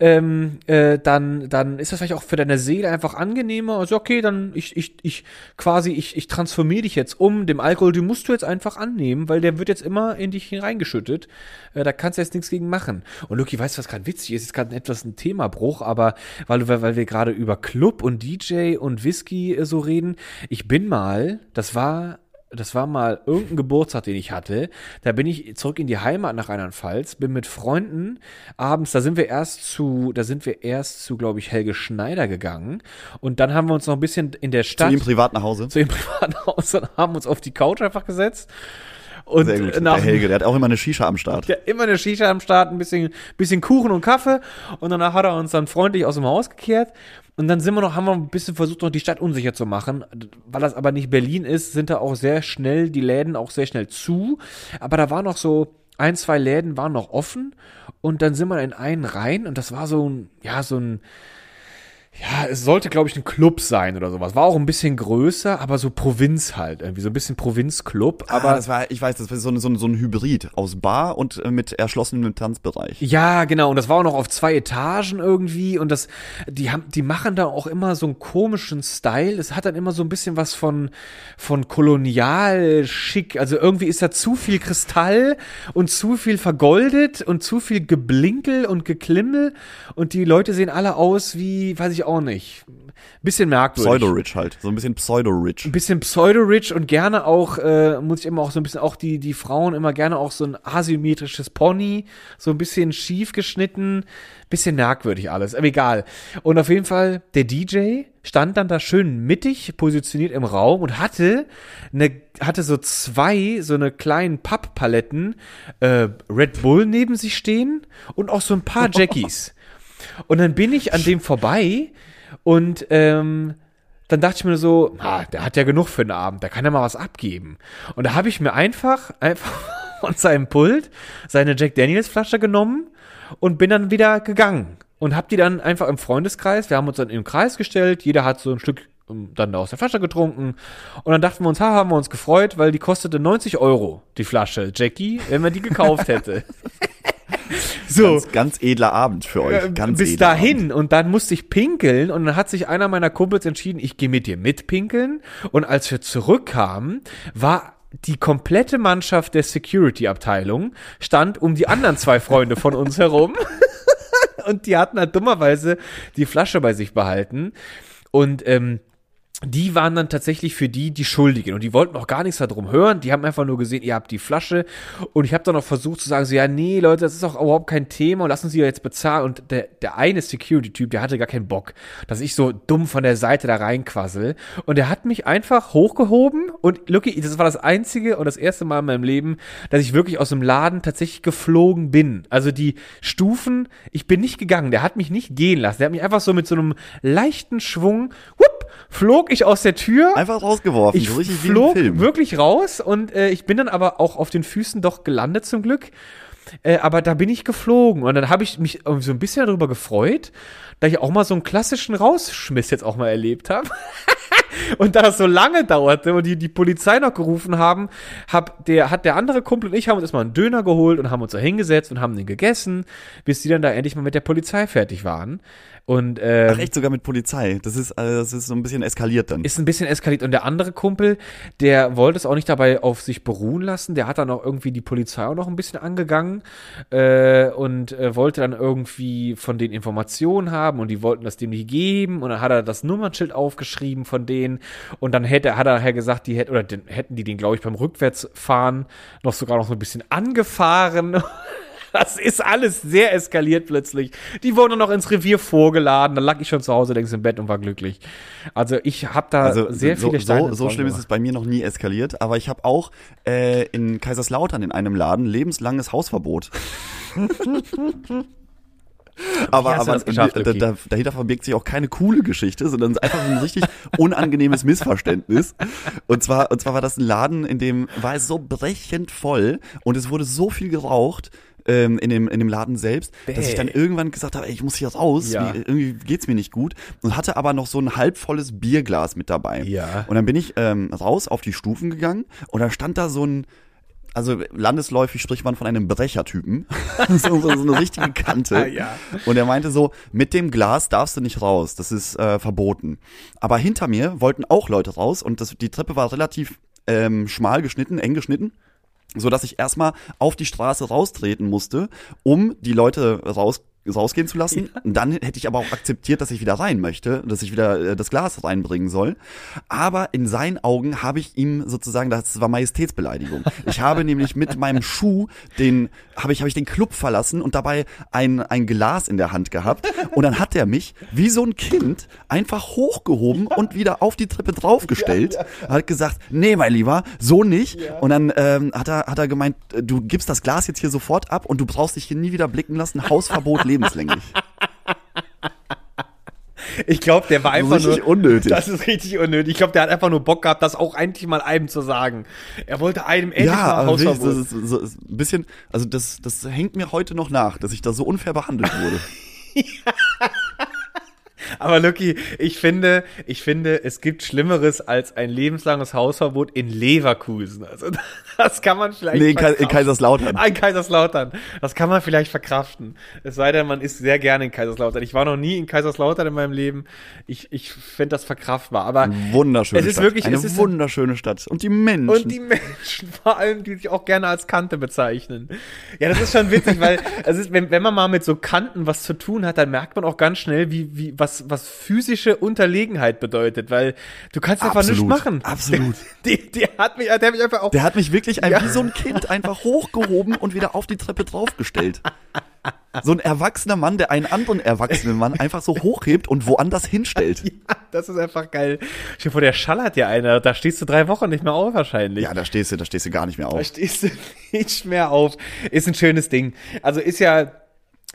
ähm, äh, dann, dann ist das vielleicht auch für deine Seele einfach angenehmer. Also, okay, dann ich, ich, ich quasi, ich, ich transformiere dich jetzt um. Dem Alkohol, den musst du jetzt einfach annehmen, weil der wird jetzt immer in dich hineingeschüttet. Äh, da kannst du jetzt nichts gegen machen. Und Luki, weißt du, was gerade witzig ist? Ist gerade etwas ein Themabruch, aber weil, weil, weil wir gerade über Club und DJ und Whisky äh, so reden. Ich bin mal, das war das war mal irgendein Geburtstag, den ich hatte. Da bin ich zurück in die Heimat nach Rheinland-Pfalz, bin mit Freunden abends, da sind wir erst zu, da sind wir erst zu, glaube ich, Helge Schneider gegangen. Und dann haben wir uns noch ein bisschen in der Zu Stadt ihm privat nach Hause. zu ihm privaten Haus und haben uns auf die Couch einfach gesetzt. Und Sehr gut. nach der Helge, der hat auch immer eine Shisha am Start. ja, immer eine Shisha am Start, ein bisschen, bisschen Kuchen und Kaffee. Und danach hat er uns dann freundlich aus dem Haus gekehrt. Und dann sind wir noch, haben wir ein bisschen versucht, noch die Stadt unsicher zu machen. Weil das aber nicht Berlin ist, sind da auch sehr schnell die Läden auch sehr schnell zu. Aber da war noch so, ein, zwei Läden waren noch offen. Und dann sind wir in einen rein und das war so ein, ja, so ein, ja, es sollte, glaube ich, ein Club sein oder sowas. War auch ein bisschen größer, aber so Provinz halt, irgendwie so ein bisschen Provinzclub. Aber Aber das war, ich weiß, das war so, ein- so, ein- so ein Hybrid aus Bar und äh, mit erschlossenem Tanzbereich. Ja, genau. Und das war auch noch auf zwei Etagen irgendwie. Und das, die haben, die machen da auch immer so einen komischen Style. Es hat dann immer so ein bisschen was von, von kolonial schick. Also irgendwie ist da zu viel Kristall und zu viel vergoldet und zu viel Geblinkel und Geklimmel. Und die Leute sehen alle aus wie, weiß ich ich auch nicht. Bisschen merkwürdig. Pseudo-Rich halt. So ein bisschen Pseudo-Rich. Ein bisschen Pseudo-Rich und gerne auch, äh, muss ich immer auch so ein bisschen, auch die, die Frauen immer gerne auch so ein asymmetrisches Pony, so ein bisschen schief geschnitten, bisschen merkwürdig alles, aber egal. Und auf jeden Fall, der DJ stand dann da schön mittig positioniert im Raum und hatte eine, hatte so zwei, so eine kleinen Papppaletten, äh, Red Bull neben sich stehen und auch so ein paar Jackies. Und dann bin ich an dem vorbei und ähm, dann dachte ich mir so, ah, der hat ja genug für den Abend, der kann ja mal was abgeben. Und da habe ich mir einfach, einfach von seinem Pult seine Jack Daniels Flasche genommen und bin dann wieder gegangen und hab die dann einfach im Freundeskreis, wir haben uns dann im Kreis gestellt, jeder hat so ein Stück ähm, dann da aus der Flasche getrunken und dann dachten wir uns, ha, haben wir uns gefreut, weil die kostete 90 Euro, die Flasche Jackie, wenn man die gekauft hätte. so. Ganz, ganz, edler Abend für euch. Ganz Bis dahin. Abend. Und dann musste ich pinkeln und dann hat sich einer meiner Kumpels entschieden, ich gehe mit dir mitpinkeln. Und als wir zurückkamen, war die komplette Mannschaft der Security-Abteilung stand um die anderen zwei Freunde von uns herum. und die hatten halt dummerweise die Flasche bei sich behalten. Und ähm, die waren dann tatsächlich für die die Schuldigen und die wollten auch gar nichts darum hören. Die haben einfach nur gesehen, ihr habt die Flasche und ich habe dann noch versucht zu sagen, so ja, nee, Leute, das ist doch überhaupt kein Thema und lassen Sie ja jetzt bezahlen. Und der, der eine Security-Typ, der hatte gar keinen Bock, dass ich so dumm von der Seite da reinquassel. Und der hat mich einfach hochgehoben und Lucky, das war das einzige und das erste Mal in meinem Leben, dass ich wirklich aus dem Laden tatsächlich geflogen bin. Also die Stufen, ich bin nicht gegangen, der hat mich nicht gehen lassen. Der hat mich einfach so mit so einem leichten Schwung, whoop, flog ich aus der Tür. Einfach rausgeworfen, ich so flog wirklich raus und äh, ich bin dann aber auch auf den Füßen doch gelandet zum Glück. Äh, aber da bin ich geflogen und dann habe ich mich so ein bisschen darüber gefreut, da ich auch mal so einen klassischen Rausschmiss jetzt auch mal erlebt habe. und da das so lange dauerte und die die Polizei noch gerufen haben, hab der hat der andere Kumpel und ich haben uns erstmal einen Döner geholt und haben uns da hingesetzt und haben den gegessen, bis die dann da endlich mal mit der Polizei fertig waren. Und, ähm, Ach echt, sogar mit Polizei. Das ist, also das ist so ein bisschen eskaliert dann. Ist ein bisschen eskaliert. Und der andere Kumpel, der wollte es auch nicht dabei auf sich beruhen lassen. Der hat dann auch irgendwie die Polizei auch noch ein bisschen angegangen äh, und äh, wollte dann irgendwie von den Informationen haben und die wollten das dem nicht geben. Und dann hat er das Nummernschild aufgeschrieben von denen. Und dann hätte, hat er nachher gesagt, die hätten, oder den, hätten die den, glaube ich, beim Rückwärtsfahren noch sogar noch so ein bisschen angefahren. Das ist alles sehr eskaliert plötzlich. Die wurden noch ins Revier vorgeladen. Dann lag ich schon zu Hause längst im Bett und war glücklich. Also ich habe da also sehr so, viele Steine So, so schlimm gemacht. ist es bei mir noch nie eskaliert. Aber ich habe auch äh, in Kaiserslautern in einem Laden lebenslanges Hausverbot. aber aber da, da, dahinter verbirgt sich auch keine coole Geschichte, sondern einfach ein richtig unangenehmes Missverständnis. Und zwar, und zwar war das ein Laden, in dem war es so brechend voll und es wurde so viel geraucht, ähm, in, dem, in dem Laden selbst, Bäh. dass ich dann irgendwann gesagt habe, ey, ich muss hier raus, ja. Wie, irgendwie geht's mir nicht gut und hatte aber noch so ein halbvolles Bierglas mit dabei. Ja. Und dann bin ich ähm, raus auf die Stufen gegangen und da stand da so ein also landesläufig spricht man von einem Brechertypen. so, so, so eine richtige Kante. ja. Und er meinte so, mit dem Glas darfst du nicht raus, das ist äh, verboten. Aber hinter mir wollten auch Leute raus und das, die Treppe war relativ ähm, schmal geschnitten, eng geschnitten so dass ich erstmal auf die Straße raustreten musste, um die Leute raus rausgehen zu lassen. Ja. Dann hätte ich aber auch akzeptiert, dass ich wieder rein möchte, dass ich wieder äh, das Glas reinbringen soll. Aber in seinen Augen habe ich ihm sozusagen, das war Majestätsbeleidigung. Ich habe nämlich mit meinem Schuh den, habe ich, habe ich den Club verlassen und dabei ein, ein Glas in der Hand gehabt. Und dann hat er mich wie so ein Kind einfach hochgehoben ja. und wieder auf die Treppe draufgestellt. Ja, ja. Hat gesagt, nee, mein Lieber, so nicht. Und dann ähm, hat er, hat er gemeint, du gibst das Glas jetzt hier sofort ab und du brauchst dich hier nie wieder blicken lassen. Hausverbot lebenslänglich. Ich glaube, der war einfach richtig nur. unnötig. Das ist richtig unnötig. Ich glaube, der hat einfach nur Bock gehabt, das auch eigentlich mal einem zu sagen. Er wollte einem endlich ja, mal Hausverbot. Das ist, so, ist ein bisschen, also das, das hängt mir heute noch nach, dass ich da so unfair behandelt wurde. ja. Aber Lucky, ich finde, ich finde, es gibt Schlimmeres als ein lebenslanges Hausverbot in Leverkusen. Also das kann man vielleicht. Nee, in, in Kaiserslautern. Ah, in Kaiserslautern. Das kann man vielleicht verkraften. Es sei denn, man ist sehr gerne in Kaiserslautern. Ich war noch nie in Kaiserslautern in meinem Leben. Ich, ich finde das verkraftbar. Aber wunderschöne es ist Stadt. wirklich eine ist wunderschöne Stadt. Und die Menschen. Und die Menschen, vor allem, die sich auch gerne als Kante bezeichnen. Ja, das ist schon witzig, weil es ist, wenn, wenn man mal mit so Kanten was zu tun hat, dann merkt man auch ganz schnell, wie, wie, was, was physische Unterlegenheit bedeutet, weil du kannst einfach nichts machen. Absolut. Die, die hat mich, der hat mich einfach auch. Der hat mich wirklich ein, wie so ein Kind einfach hochgehoben und wieder auf die Treppe draufgestellt. So ein erwachsener Mann, der einen anderen erwachsenen Mann einfach so hochhebt und woanders hinstellt. Ja, das ist einfach geil. Ich vor, der schallert dir einer, da stehst du drei Wochen nicht mehr auf wahrscheinlich. Ja, da stehst du, da stehst du gar nicht mehr Da auf. stehst du nicht mehr auf. Ist ein schönes Ding. Also ist ja,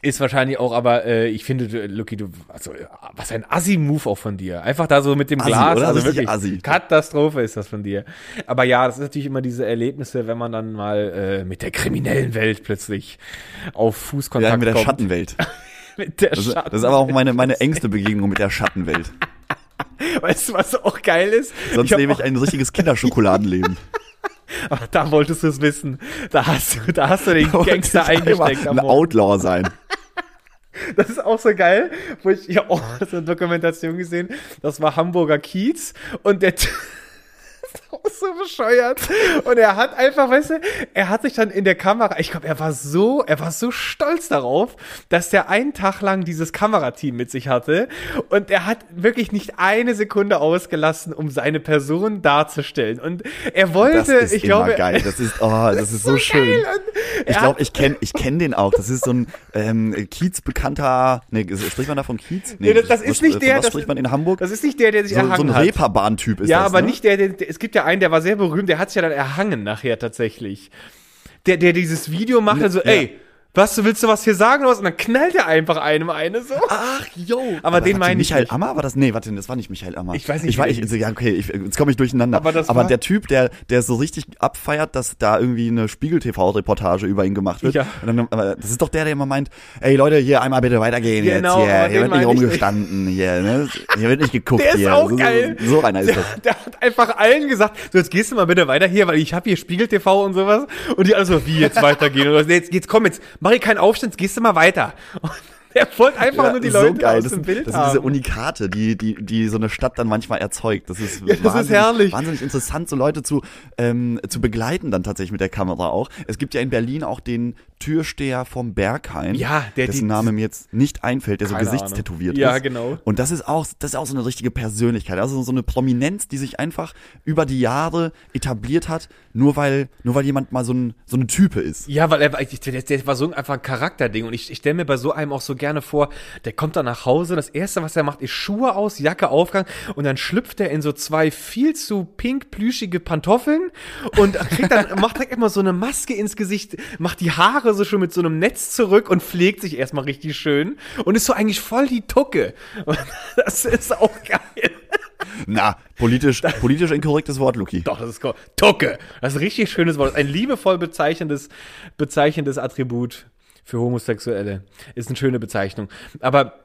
ist wahrscheinlich auch, aber äh, ich finde, Lucky, du, also was ein Assi-Move auch von dir. Einfach da so mit dem Assi, Glas, oder? also wirklich Assi. Katastrophe ist das von dir. Aber ja, das ist natürlich immer diese Erlebnisse, wenn man dann mal äh, mit der kriminellen Welt plötzlich auf Fußkontakt Ja, mit der kommt. Schattenwelt. mit der Das, ist- Schatten. das ist aber auch meine, meine engste Begegnung mit der Schattenwelt. Weißt du, was auch geil ist? Sonst hab lebe ich ein richtiges Kinderschokoladenleben. Aber da wolltest du es wissen. Da hast du, da hast du den Gangster Ich eingesteckt. Ein. Outlaw sein. Das ist auch so geil, wo ich ja auch so eine Dokumentation gesehen, das war Hamburger Kiez und der so bescheuert und er hat einfach, weißt du, er hat sich dann in der Kamera, ich glaube, er war so, er war so stolz darauf, dass der einen Tag lang dieses Kamerateam mit sich hatte und er hat wirklich nicht eine Sekunde ausgelassen, um seine Person darzustellen und er wollte, Das ist ich immer glaube, geil. Das ist, oh, das ist so, schön. geil und Ich glaube, ich kenne ich kenn den auch. Das ist so ein ähm, Kiez-bekannter. Nee, spricht man da von Kiez? Nee, das- das was- ist nicht von der, Was das spricht man in Hamburg? das ist nicht der, der sich so, so erhangen ein hat. Reeperbahn-Typ ist Ja, das. aber ne? nicht der, der, der, es gibt ja einen, der war sehr berühmt, der hat sich ja dann erhangen nachher tatsächlich. Der, der dieses Video macht, also, Ja. ey, was, willst du was hier sagen oder was? Und dann knallt er einfach einem eine so. Ach, yo. Aber den warte, meine ich Michael. Ammer war das? Nee, warte, das war nicht Michael Ammer. Ich weiß nicht, Ich war, ich, hieß. ja, okay, ich, jetzt komme ich durcheinander. Aber das Aber war- der Typ, der, der so richtig abfeiert, dass da irgendwie eine Spiegel-TV-Reportage über ihn gemacht wird. Ja. Und dann, aber das ist doch der, der immer meint, ey Leute, hier einmal bitte weitergehen Genau, jetzt hier. aber Hier den wird nicht rumgestanden, hier, ne? Hier wird nicht geguckt Der ist hier. auch so, geil. So, so einer ist Der, das. der hat einfach allen gesagt, so jetzt gehst du mal bitte weiter hier, weil ich habe hier Spiegel TV und sowas. Und die alle so, wie jetzt weitergehen? Und nee, jetzt, jetzt komm, jetzt mach ich keinen Aufstand, gehst du mal weiter. Und er wollte einfach nur die so Leute geil. aus Das, dem sind, Bild das sind diese haben. Unikate, die, die, die so eine Stadt dann manchmal erzeugt. Das ist, das ist wahnsinnig, herrlich. wahnsinnig interessant, so Leute zu, ähm, zu begleiten dann tatsächlich mit der Kamera auch. Es gibt ja in Berlin auch den Türsteher vom Berghain, Ja, der dessen die- Name mir jetzt nicht einfällt, der so gesichtstätowiert. Ja, ist. genau. Und das ist auch, das ist auch so eine richtige Persönlichkeit, also so eine Prominenz, die sich einfach über die Jahre etabliert hat, nur weil, nur weil jemand mal so, ein, so eine Type ist. Ja, weil er der, der war so einfach ein Charakterding und ich, ich stelle mir bei so einem auch so gerne vor, der kommt dann nach Hause, das erste, was er macht, ist Schuhe aus, Jacke aufgang und dann schlüpft er in so zwei viel zu pink plüschige Pantoffeln und kriegt dann, macht direkt immer so eine Maske ins Gesicht, macht die Haare so schon mit so einem Netz zurück und pflegt sich erstmal richtig schön und ist so eigentlich voll die Tucke. Das ist auch geil. Na, politisch, politisch inkorrektes Wort, Luki. Doch, das ist cool. Tucke. Das ist ein richtig schönes Wort. Ein liebevoll bezeichnendes, bezeichnendes Attribut für Homosexuelle. Ist eine schöne Bezeichnung. Aber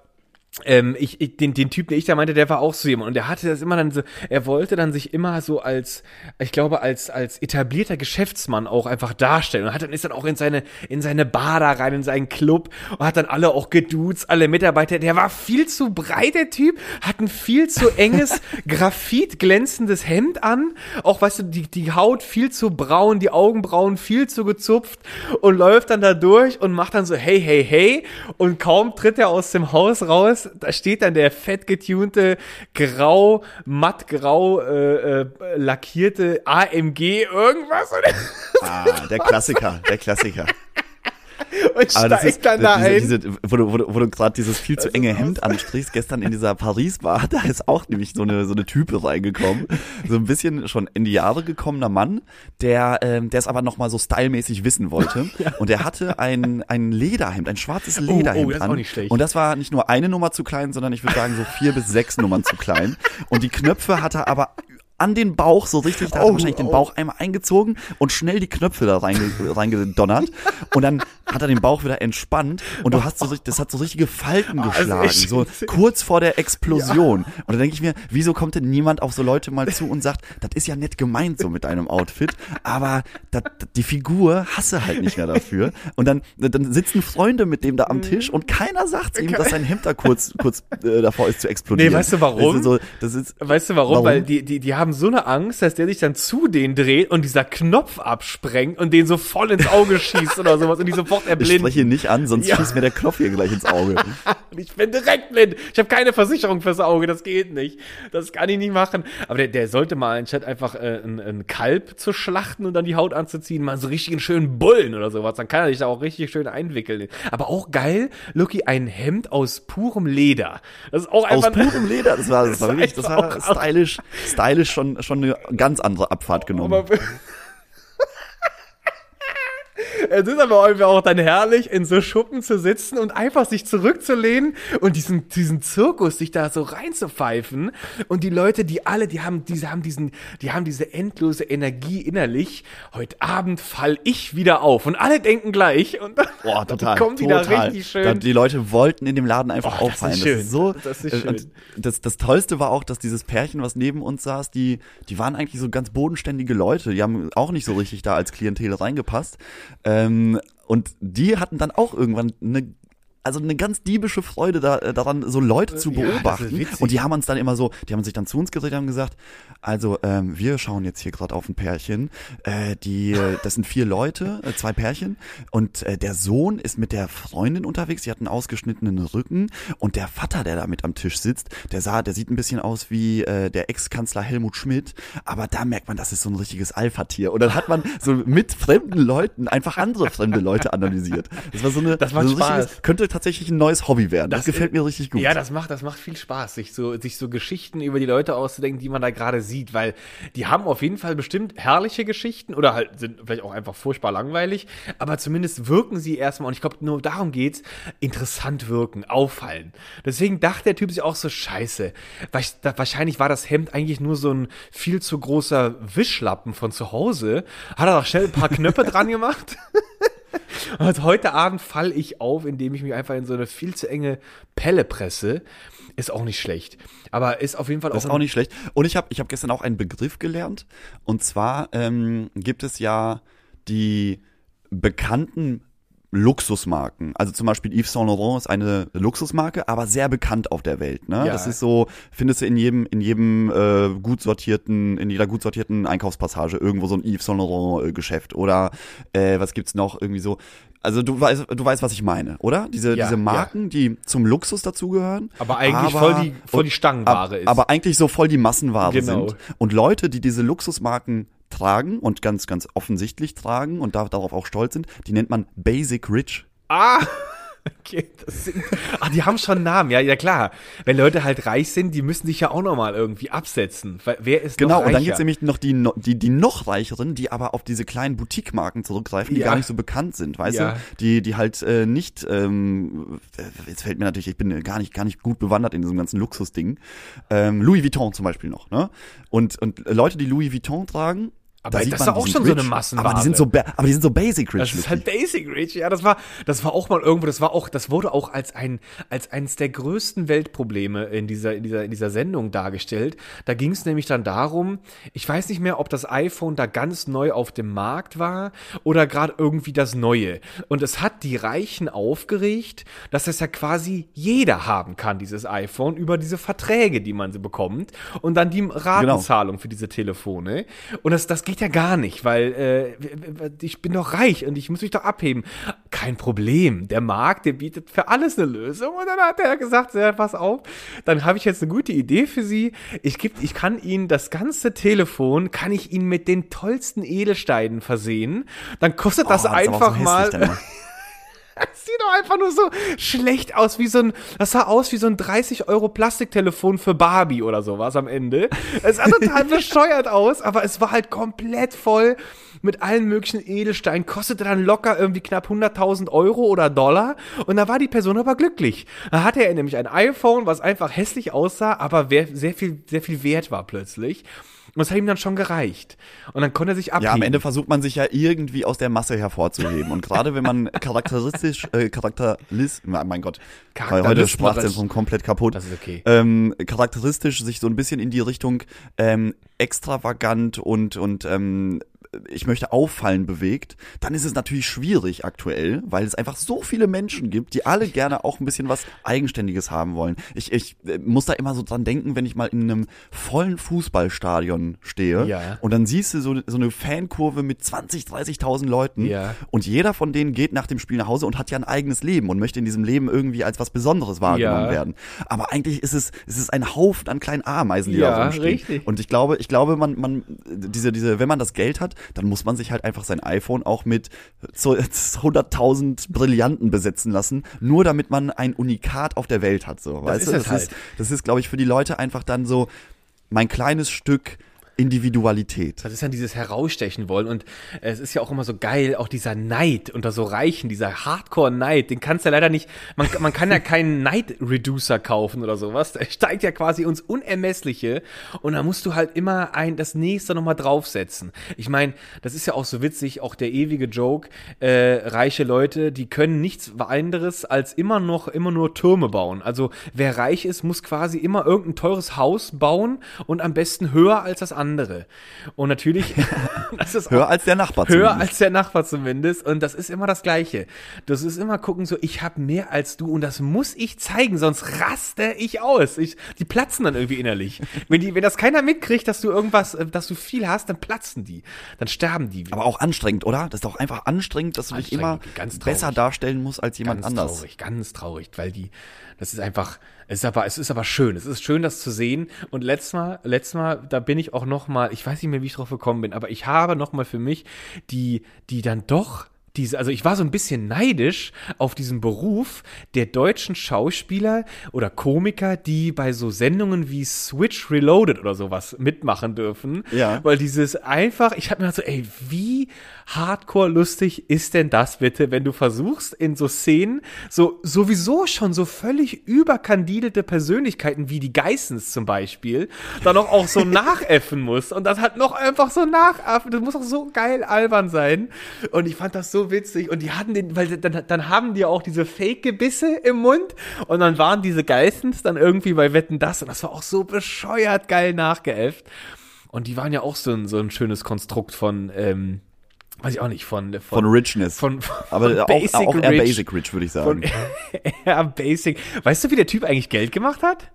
ähm, ich, ich, den, den Typ, den ich da meinte, der war auch so jemand. Und der hatte das immer dann so, er wollte dann sich immer so als, ich glaube, als, als etablierter Geschäftsmann auch einfach darstellen. Und hat dann ist dann auch in seine, in seine Bar da rein, in seinen Club und hat dann alle auch geduzt, alle Mitarbeiter. Der war viel zu breit, der Typ, hat ein viel zu enges, Graphit glänzendes Hemd an. Auch, weißt du, die, die Haut viel zu braun, die Augenbrauen viel zu gezupft und läuft dann da durch und macht dann so, hey, hey, hey. Und kaum tritt er aus dem Haus raus, da steht dann der fett getunte, grau, mattgrau äh, äh, lackierte AMG irgendwas Ah, der Klassiker, der Klassiker. Und Aber das steigt ist, dann da ein. diese, wo du, wo du, gerade dieses viel zu enge Hemd ansprichst, gestern in dieser Paris-Bar, da ist auch nämlich so eine, so eine Type reingekommen. So ein bisschen schon in die Jahre gekommener Mann, der, ähm, der es aber nochmal so stylmäßig wissen wollte. Und der hatte ein, ein Lederhemd, ein schwarzes Lederhemd oh, das ist an. auch nicht schlecht. Und das war nicht nur eine Nummer zu klein, sondern ich würde sagen so vier bis sechs Nummern zu klein. Und die Knöpfe hat er aber an den Bauch so richtig, da hat er Oh, wahrscheinlich den oh. Bauch einmal eingezogen und schnell die Knöpfe da reinge reingedonnert und dann hat er den Bauch wieder entspannt und du hast so, richtig- das hat so richtige Falten also geschlagen, ich- so kurz vor der Explosion. Und dann denke ich mir, wieso kommt denn niemand auf so Leute mal zu und sagt, das ist ja nett gemeint so mit deinem Outfit, aber das, das, die Figur hasse halt nicht mehr dafür. Und dann, dann sitzen Freunde mit dem da am Tisch und keiner sagt ihm, dass sein Hemd da kurz, kurz äh, davor ist zu explodieren. Nee, weißt du warum? Das ist, so, das ist Weißt du warum? Warum? Weil die, die, die haben haben so eine Angst, dass der sich dann zu denen dreht und dieser Knopf absprengt und den so voll ins Auge schießt oder sowas und die sofort Ich erblinden. spreche ihn nicht an, sonst Ja. schießt mir der Knopf hier gleich ins Auge. Ich bin direkt blind. Ich habe keine Versicherung fürs Auge, das geht nicht. Das kann ich nicht machen. Aber der, der sollte mal anstatt einfach äh, ein, ein Kalb zu schlachten und dann die Haut anzuziehen, mal so richtig einen schönen Bullen oder sowas. Dann kann er sich da auch richtig schön einwickeln. Aber auch geil, Lucky, ein Hemd aus purem Leder. Das ist auch Aus einfach purem Leder, das war, das war wirklich, das war stylisch, stylisch schon, schon eine ganz andere Abfahrt genommen. Aber Es ist aber irgendwie auch dann herrlich, in so Schuppen zu sitzen und einfach sich zurückzulehnen und diesen, diesen Zirkus sich da so reinzupfeifen. Und die Leute, die alle, die haben, diese, haben diesen, die haben diese endlose Energie innerlich. Heute Abend fall ich wieder auf. Und alle denken gleich. Und dann, Boah, total. dann kommen die total. da richtig schön. Da, die Leute wollten in dem Laden einfach Oh, das ist auffallen. schön. so, Das ist äh, schön. Das, das Tollste war auch, dass dieses Pärchen, was neben uns saß, die, die waren eigentlich so ganz bodenständige Leute. Die haben auch nicht so richtig da als Klientel reingepasst. Ähm, und die hatten dann auch irgendwann eine also eine ganz diebische Freude da, äh, daran, so Leute zu Ja, das ist beobachten. witzig. und die haben uns dann immer so, die haben sich dann zu uns gedreht und haben gesagt, also ähm, wir schauen jetzt hier gerade auf ein Pärchen, äh, die, äh, das sind vier Leute, äh, zwei Pärchen und äh, der Sohn ist mit der Freundin unterwegs, die hat einen ausgeschnittenen Rücken und der Vater, der da mit am Tisch sitzt, der sah, der sieht ein bisschen aus wie äh, der Ex-Kanzler Helmut Schmidt, aber da merkt man, das ist so ein richtiges Alpha-Tier. Und dann hat man so mit fremden Leuten einfach andere fremde Leute analysiert. Das war so eine, Das macht so ein Spaß. könnte tatsächlich ein neues Hobby werden. Das, Das gefällt mir richtig gut. Ja, das macht, das macht viel Spaß, sich so, sich so Geschichten über die Leute auszudenken, die man da gerade sieht, weil die haben auf jeden Fall bestimmt herrliche Geschichten oder halt sind vielleicht auch einfach furchtbar langweilig, aber zumindest wirken sie erstmal, und ich glaube, nur darum geht's, interessant wirken, auffallen. Deswegen dachte der Typ sich auch so, scheiße, wasch- da- wahrscheinlich war das Hemd eigentlich nur so ein viel zu großer Wischlappen von zu Hause, hat er doch schnell ein paar Knöpfe dran gemacht. Und heute Abend fall ich auf, indem ich mich einfach in so eine viel zu enge Pelle presse. Ist auch nicht schlecht. Aber ist auf jeden Fall Das ist auch, auch nicht schlecht. Und ich habe ich hab gestern auch einen Begriff gelernt. Und zwar ähm, gibt es ja die bekannten Luxusmarken. Also zum Beispiel Yves Saint Laurent ist eine Luxusmarke, aber sehr bekannt auf der Welt. Ne? Ja. Das ist so, findest du in jedem, in jedem äh, gut sortierten, in jeder gut sortierten Einkaufspassage irgendwo so ein Yves Saint Laurent äh, Geschäft. Oder äh, was gibt's noch? Irgendwie so. Also du weißt, du weißt, was ich meine, oder? Diese, Ja, diese Marken, die zum Luxus dazugehören. Aber eigentlich voll die- voll die Stangenware ab, ist. Aber eigentlich so voll die Massenware Genau. sind. Und Leute, die diese Luxusmarken tragen und ganz, ganz offensichtlich tragen und da, darauf auch stolz sind, die nennt man Basic Rich. Ah! Okay, das sind, ach, die haben schon einen Namen, ja, ja klar. Wenn Leute halt reich sind, die müssen sich ja auch nochmal irgendwie absetzen. Wer ist Genau, und dann reicher? gibt's nämlich noch die, die, die noch reicheren, die aber auf diese kleinen Boutique-Marken zurückgreifen, die Ja. gar nicht so bekannt sind, weißt Ja. du? Die, die halt äh, nicht, ähm, äh, jetzt fällt mir natürlich, ich bin gar nicht, gar nicht gut bewandert in diesem ganzen Luxusding. Ähm, Louis Vuitton zum Beispiel noch, ne? Und, und Leute, die Louis Vuitton tragen, Aber da das ist auch die schon sind so eine rich, Massenware. Aber die sind so, aber die sind so Basic Rich. Das ist halt Basic Rich, ja, das war, das war auch mal irgendwo, das war auch, das wurde auch als ein, als eines der größten Weltprobleme in dieser, in dieser, in dieser Sendung dargestellt. Da ging es nämlich dann darum, ich weiß nicht mehr, ob das iPhone da ganz neu auf dem Markt war oder gerade irgendwie das Neue. Und es hat die Reichen aufgeregt, dass das ja quasi jeder haben kann, dieses iPhone, über diese Verträge, die man so bekommt und dann die Ratenzahlung für diese Telefone. Und das, das geht ja gar nicht, weil äh, ich bin doch reich und ich muss mich doch abheben. Kein Problem. Der Markt, der bietet für alles eine Lösung. Und dann hat er gesagt, ja, pass auf, dann habe ich jetzt eine gute Idee für Sie. Ich, geb, ich kann Ihnen das ganze Telefon, kann ich Ihnen mit den tollsten Edelsteinen versehen. Dann kostet das Oh, ist aber einfach so mal. Das sieht doch einfach nur so schlecht aus, wie so ein, das sah aus wie so ein 30 Euro Plastiktelefon für Barbie oder sowas am Ende. Es sah total bescheuert aus, aber es war halt komplett voll mit allen möglichen Edelsteinen, kostete dann locker irgendwie knapp 100.000 Euro oder Dollar und da war die Person aber glücklich. Da hatte er nämlich ein iPhone, was einfach hässlich aussah, aber sehr viel, sehr viel wert war plötzlich. Und das hat ihm dann schon gereicht. Und dann konnte er sich abheben. Ja, am Ende versucht man sich ja irgendwie aus der Masse hervorzuheben. Und gerade wenn man charakteristisch, äh, charakterlis, mein Gott, weil heute Sprachzentrum komplett kaputt. Das ist okay. Ähm, charakteristisch sich so ein bisschen in die Richtung ähm, extravagant und und ähm, ich möchte auffallen bewegt, dann ist es natürlich schwierig aktuell, weil es einfach so viele Menschen gibt, die alle gerne auch ein bisschen was Eigenständiges haben wollen. Ich, ich äh, muss da immer so dran denken, wenn ich mal in einem vollen Fußballstadion stehe Ja. und dann siehst du so, so eine Fankurve mit 20, 30.000 Leuten Ja. und jeder von denen geht nach dem Spiel nach Hause und hat ja ein eigenes Leben und möchte in diesem Leben irgendwie als was Besonderes wahrgenommen Ja. werden. Aber eigentlich ist es, es ist ein Haufen an kleinen Ameisen, die da rumstehen. richtig. Und ich glaube, ich glaube, man, man, diese, diese, wenn man das Geld hat, dann muss man sich halt einfach sein iPhone auch mit so 100.000 Brillanten besetzen lassen, nur damit man ein Unikat auf der Welt hat, so. weißt ist du? das halt. ist, das ist, glaube ich, für die Leute einfach dann so mein kleines Stück Individualität. Das ist dann dieses Herausstechen wollen und es ist ja auch immer so geil, auch dieser Neid unter so Reichen, dieser Hardcore-Neid, den kannst du ja leider nicht, man, man kann ja keinen Neid-Reducer kaufen oder sowas, der steigt ja quasi uns Unermessliche und da musst du halt immer ein, das nächste nochmal draufsetzen. Ich meine, das ist ja auch so witzig, auch der ewige Joke, äh, reiche Leute, die können nichts anderes als immer noch, immer nur Türme bauen. Also wer reich ist, muss quasi immer irgendein teures Haus bauen und am besten höher als das andere. Und natürlich, das ist Höher als der Nachbar höher zumindest. als der Nachbar zumindest. Und das ist immer das Gleiche. Das ist immer gucken so, ich habe mehr als du und das muss ich zeigen, sonst raste ich aus. Ich, die platzen dann irgendwie innerlich. Wenn die, wenn das keiner mitkriegt, dass du irgendwas, äh, dass du viel hast, dann platzen die, dann sterben die. Aber auch anstrengend, oder? Das ist doch einfach anstrengend, dass du dich immer ganz besser darstellen musst als jemand ganz anders. traurig, ganz traurig, weil die, das ist einfach, es ist aber, es ist aber schön. Es ist schön, das zu sehen. Und letztes Mal, letztes Mal, da bin ich auch noch mal, ich weiß nicht mehr, wie ich drauf gekommen bin, aber ich habe noch mal für mich die, die dann doch diese, also ich war so ein bisschen neidisch auf diesen Beruf der deutschen Schauspieler oder Komiker, die bei so Sendungen wie Switch Reloaded oder sowas mitmachen dürfen. Ja. Weil dieses einfach, ich habe mir gedacht so, ey, wie hardcore lustig ist denn das bitte, wenn du versuchst in so Szenen so sowieso schon so völlig überkandidelte Persönlichkeiten wie die Geissens zum Beispiel dann auch, auch so nachäffen musst und das hat noch einfach so nachaffen, das muss auch so geil albern sein und ich fand das so witzig und die hatten den, weil dann, dann haben die auch diese Fake-Gebisse im Mund und dann waren diese Geissens dann irgendwie bei Wetten das und das war auch so bescheuert geil nachgeäfft und die waren ja auch so ein, so ein schönes Konstrukt von, ähm, weiß ich auch nicht, von, von, Von Richness. von, von Aber auch, Basic auch eher Rich. Basic Rich, würde ich Von sagen. eher Basic. Weißt du, wie der Typ eigentlich Geld gemacht hat?